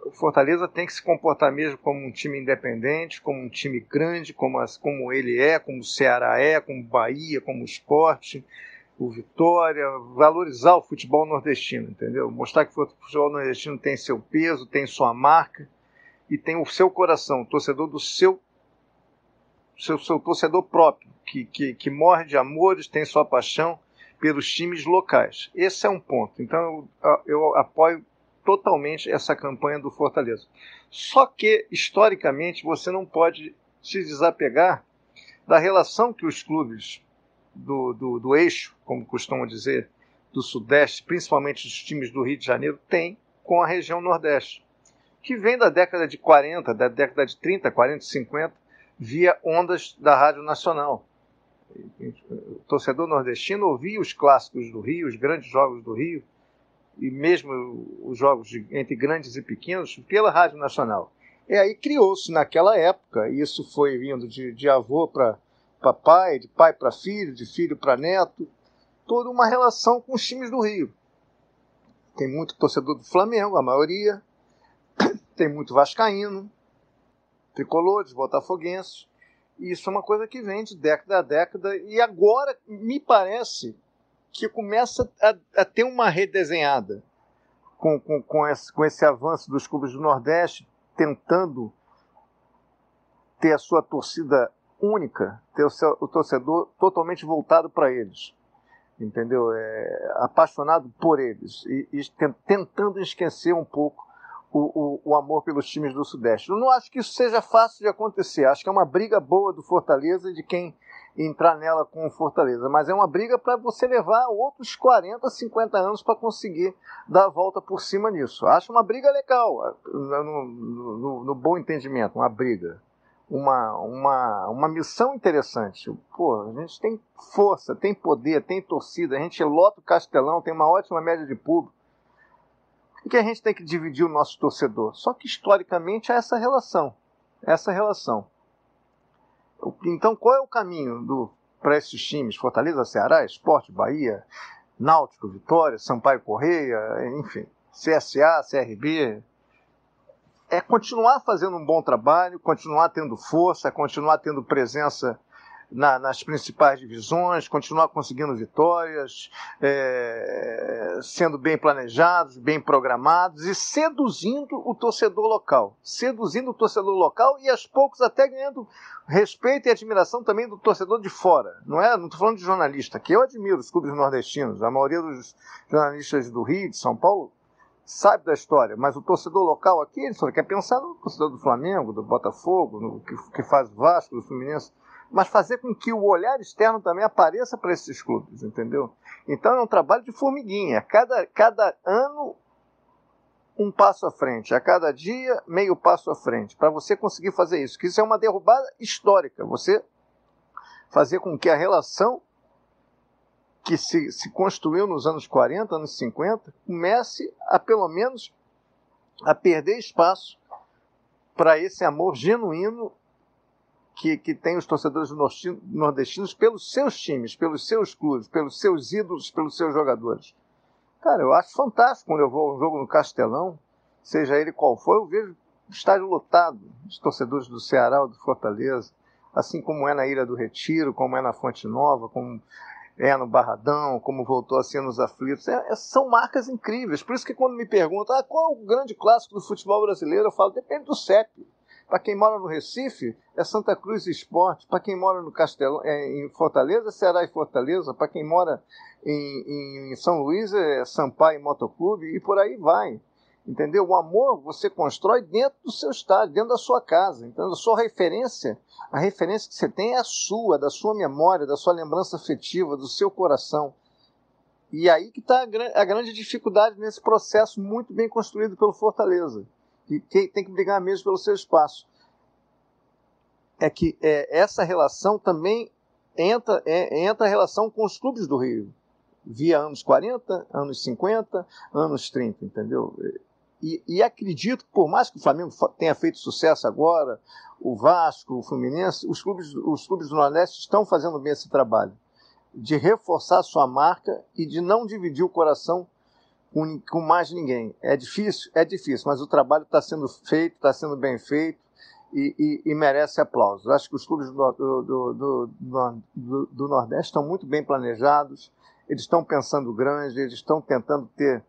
J: O Fortaleza tem que se comportar mesmo como um time independente, como um time grande, como, como ele é, como o Ceará é, como Bahia, como o esporte, o Vitória, valorizar o futebol nordestino, entendeu? Mostrar que o futebol nordestino tem seu peso, tem sua marca e tem o seu coração, o torcedor do seu seu, seu torcedor próprio, que, que, que morre de amores, tem sua paixão pelos times locais. Esse é um ponto. Então eu, eu apoio totalmente essa campanha do Fortaleza. Só que, historicamente, você não pode se desapegar da relação que os clubes do, do, do eixo, como costumam dizer, do Sudeste, principalmente os times do Rio de Janeiro, têm com a região Nordeste que vem da década de 40, da década de 30, 40, 50, via ondas da Rádio Nacional. O torcedor nordestino ouvia os clássicos do Rio, os grandes jogos do Rio, e mesmo os jogos de, entre grandes e pequenos, pela Rádio Nacional. E aí criou-se naquela época, e isso foi vindo de, de avô para pai, de pai para filho, de filho para neto, toda uma relação com os times do Rio. Tem muito torcedor do Flamengo, a maioria, [coughs] tem muito vascaíno, tricolores, botafoguenses. E isso é uma coisa que vem de década a década. E agora me parece que começa a, a ter uma redesenhada com, com, com, esse, com esse avanço dos clubes do Nordeste, tentando ter a sua torcida única, ter o, torcedor totalmente voltado para eles entendeu? É, apaixonado por eles e, e, tentando esquecer um pouco o, o, o, amor pelos times do Sudeste. Eu não acho que isso seja fácil de acontecer. Acho que é uma briga boa do Fortaleza e de quem entrar nela com o Fortaleza. Mas é uma briga para você levar outros 40, 50 anos para conseguir dar a volta por cima nisso. Acho uma briga legal, no, no, no bom entendimento, uma briga uma, uma, uma missão interessante. Pô, a gente tem força, tem poder, tem torcida, a gente lota o Castelão, tem uma ótima média de público. E que a gente tem que dividir o nosso torcedor. Só que historicamente é essa relação. Essa relação. Então, qual é o caminho para esses times? Fortaleza, Ceará, Esporte, Bahia, Náutico, Vitória, Sampaio Correia, enfim, CSA, CRB, é continuar fazendo um bom trabalho, continuar tendo força, continuar tendo presença na, nas principais divisões, continuar conseguindo vitórias, é, sendo bem planejados, bem programados e seduzindo o torcedor local. Seduzindo o torcedor local e aos poucos até ganhando respeito e admiração também do torcedor de fora. Não é? Não estou falando de jornalista, que eu admiro os clubes nordestinos. A maioria dos jornalistas do Rio, de São Paulo, sabe da história, mas o torcedor local aqui, ele só quer pensar no torcedor do Flamengo, do Botafogo, no que, que faz Vasco, do Fluminense, mas fazer com que o olhar externo também apareça para esses clubes, entendeu? Então é um trabalho de formiguinha. Cada, cada ano um passo à frente, a cada dia meio passo à frente, para você conseguir fazer isso. Que isso é uma derrubada histórica. Você fazer com que a relação que se, se construiu nos anos 40, anos 50, comece a pelo menos a perder espaço para esse amor genuíno que, que tem os torcedores nordestinos pelos seus times, pelos seus clubes, pelos seus ídolos, pelos seus jogadores. Cara, eu acho fantástico quando eu vou a um jogo no Castelão, seja ele qual for, eu vejo estádio lotado, os torcedores do Ceará ou do Fortaleza, assim como é na Ilha do Retiro, como é na Fonte Nova, como é no Barradão, como voltou a ser nos aflitos. É, é, são marcas incríveis. Por isso que quando me perguntam ah, qual é o grande clássico do futebol brasileiro, eu falo, depende do CEP. Para quem mora no Recife, é Santa Cruz Esporte. Para quem mora no Castelão, é em Fortaleza, Ceará e Fortaleza. Para quem mora em, em São Luís, é Sampaio Motoclube. E por aí vai. Entendeu? O amor você constrói dentro do seu estádio, dentro da sua casa. Então, a sua referência, a referência que você tem é a sua, da sua memória, da sua lembrança afetiva, do seu coração. E aí que está a grande dificuldade nesse processo muito bem construído pelo Fortaleza. E quem tem que brigar mesmo pelo seu espaço. É que é, essa relação também entra, é, entra a relação com os clubes do Rio. Via anos 40, anos 50, anos 30, entendeu? E, e, acredito que, por mais que o Flamengo tenha feito sucesso agora, o Vasco, o Fluminense, os clubes, os clubes do Nordeste estão fazendo bem esse trabalho de reforçar sua marca e de não dividir o coração com, com mais ninguém. É difícil? É difícil, mas o trabalho está sendo feito, está sendo bem feito e, e, e, merece aplausos. Acho que os clubes do, do, do, do Nordeste estão muito bem planejados, eles estão pensando grande, eles estão tentando ter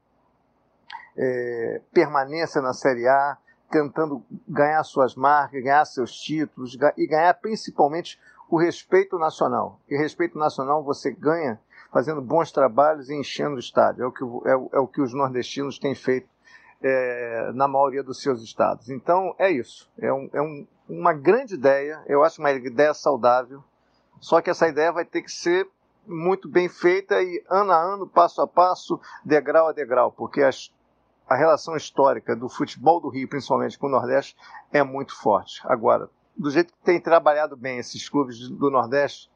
J: é, permanência na Série A, tentando ganhar suas marcas, ganhar seus títulos e ganhar principalmente o respeito nacional. E respeito nacional você ganha fazendo bons trabalhos e enchendo o estádio. É o que, é, é o que os nordestinos têm feito é, na maioria dos seus estados. Então é isso. É, um, é um, uma grande ideia. Eu acho uma ideia saudável. Só que essa ideia vai ter que ser muito bem feita e ano a ano, passo a passo, degrau a degrau, porque as a relação histórica do futebol do Rio, principalmente com o Nordeste, é muito forte. Agora, do jeito que tem trabalhado bem esses clubes do Nordeste,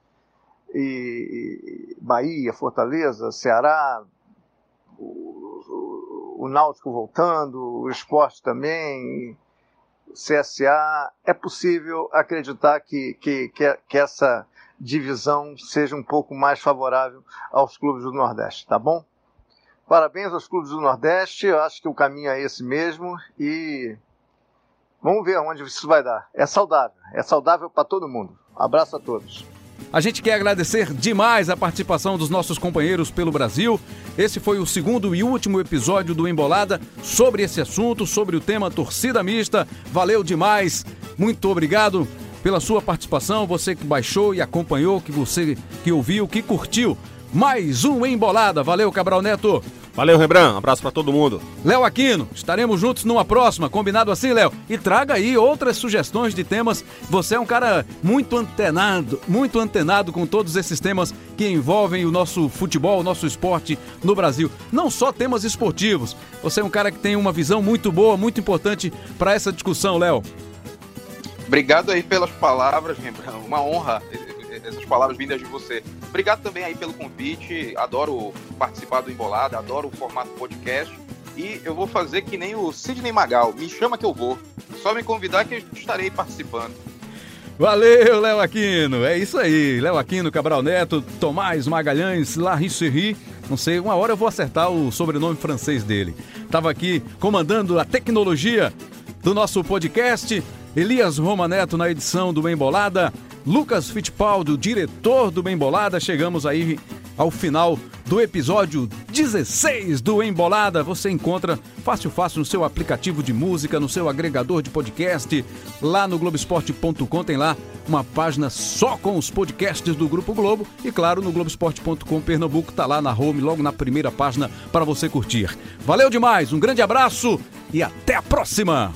J: e, Bahia, Fortaleza, Ceará, o, o, Náutico voltando, o esporte também, o CSA, é possível acreditar que, que, que, que essa divisão seja um pouco mais favorável aos clubes do Nordeste, tá bom? Parabéns aos clubes do Nordeste, eu acho que o caminho é esse mesmo e Vamos ver aonde isso vai dar. É saudável, é saudável para todo mundo. Abraço a todos.
B: A gente quer agradecer demais a participação dos nossos companheiros pelo Brasil. Esse foi o segundo e último episódio do Embolada sobre esse assunto, sobre o tema torcida mista. Valeu demais. Muito obrigado pela sua participação, você que baixou e acompanhou, que você que ouviu, que curtiu. Mais um Embolada. Valeu, Cabral Neto.
D: Valeu, Rebran. Um abraço para todo mundo.
B: Léo Aquino, estaremos juntos numa próxima, combinado assim, Léo? E traga aí outras sugestões de temas. Você é um cara muito antenado, muito antenado com todos esses temas que envolvem o nosso futebol, o nosso esporte no Brasil. Não só temas esportivos. Você é um cara que tem uma visão muito boa, muito importante para essa discussão, Léo.
C: Obrigado aí pelas palavras. Uma honra essas palavras vindas de você. Obrigado também aí pelo convite. Adoro participar do Embolada, adoro o formato podcast. E eu vou fazer que nem o Sidney Magal. Me chama que eu vou. Só me convidar que eu estarei participando.
B: Valeu, Léo Aquino. É isso aí. Léo Aquino, Cabral Neto, Tomás Magalhães, Larry Não sei, uma hora eu vou acertar o sobrenome francês dele. Tava aqui comandando a tecnologia do nosso podcast. Elias Roma Neto na edição do Bem Bolada. Lucas Fittipaldi, diretor do Bem Bolada. Chegamos aí ao final do episódio 16 do Embolada. Você encontra fácil fácil no seu aplicativo de música, no seu agregador de podcast, lá no globesport.com tem lá uma página só com os podcasts do Grupo Globo e claro, no globesport.com Pernambuco tá lá na home, logo na primeira página para você curtir. Valeu demais, um grande abraço e até a próxima.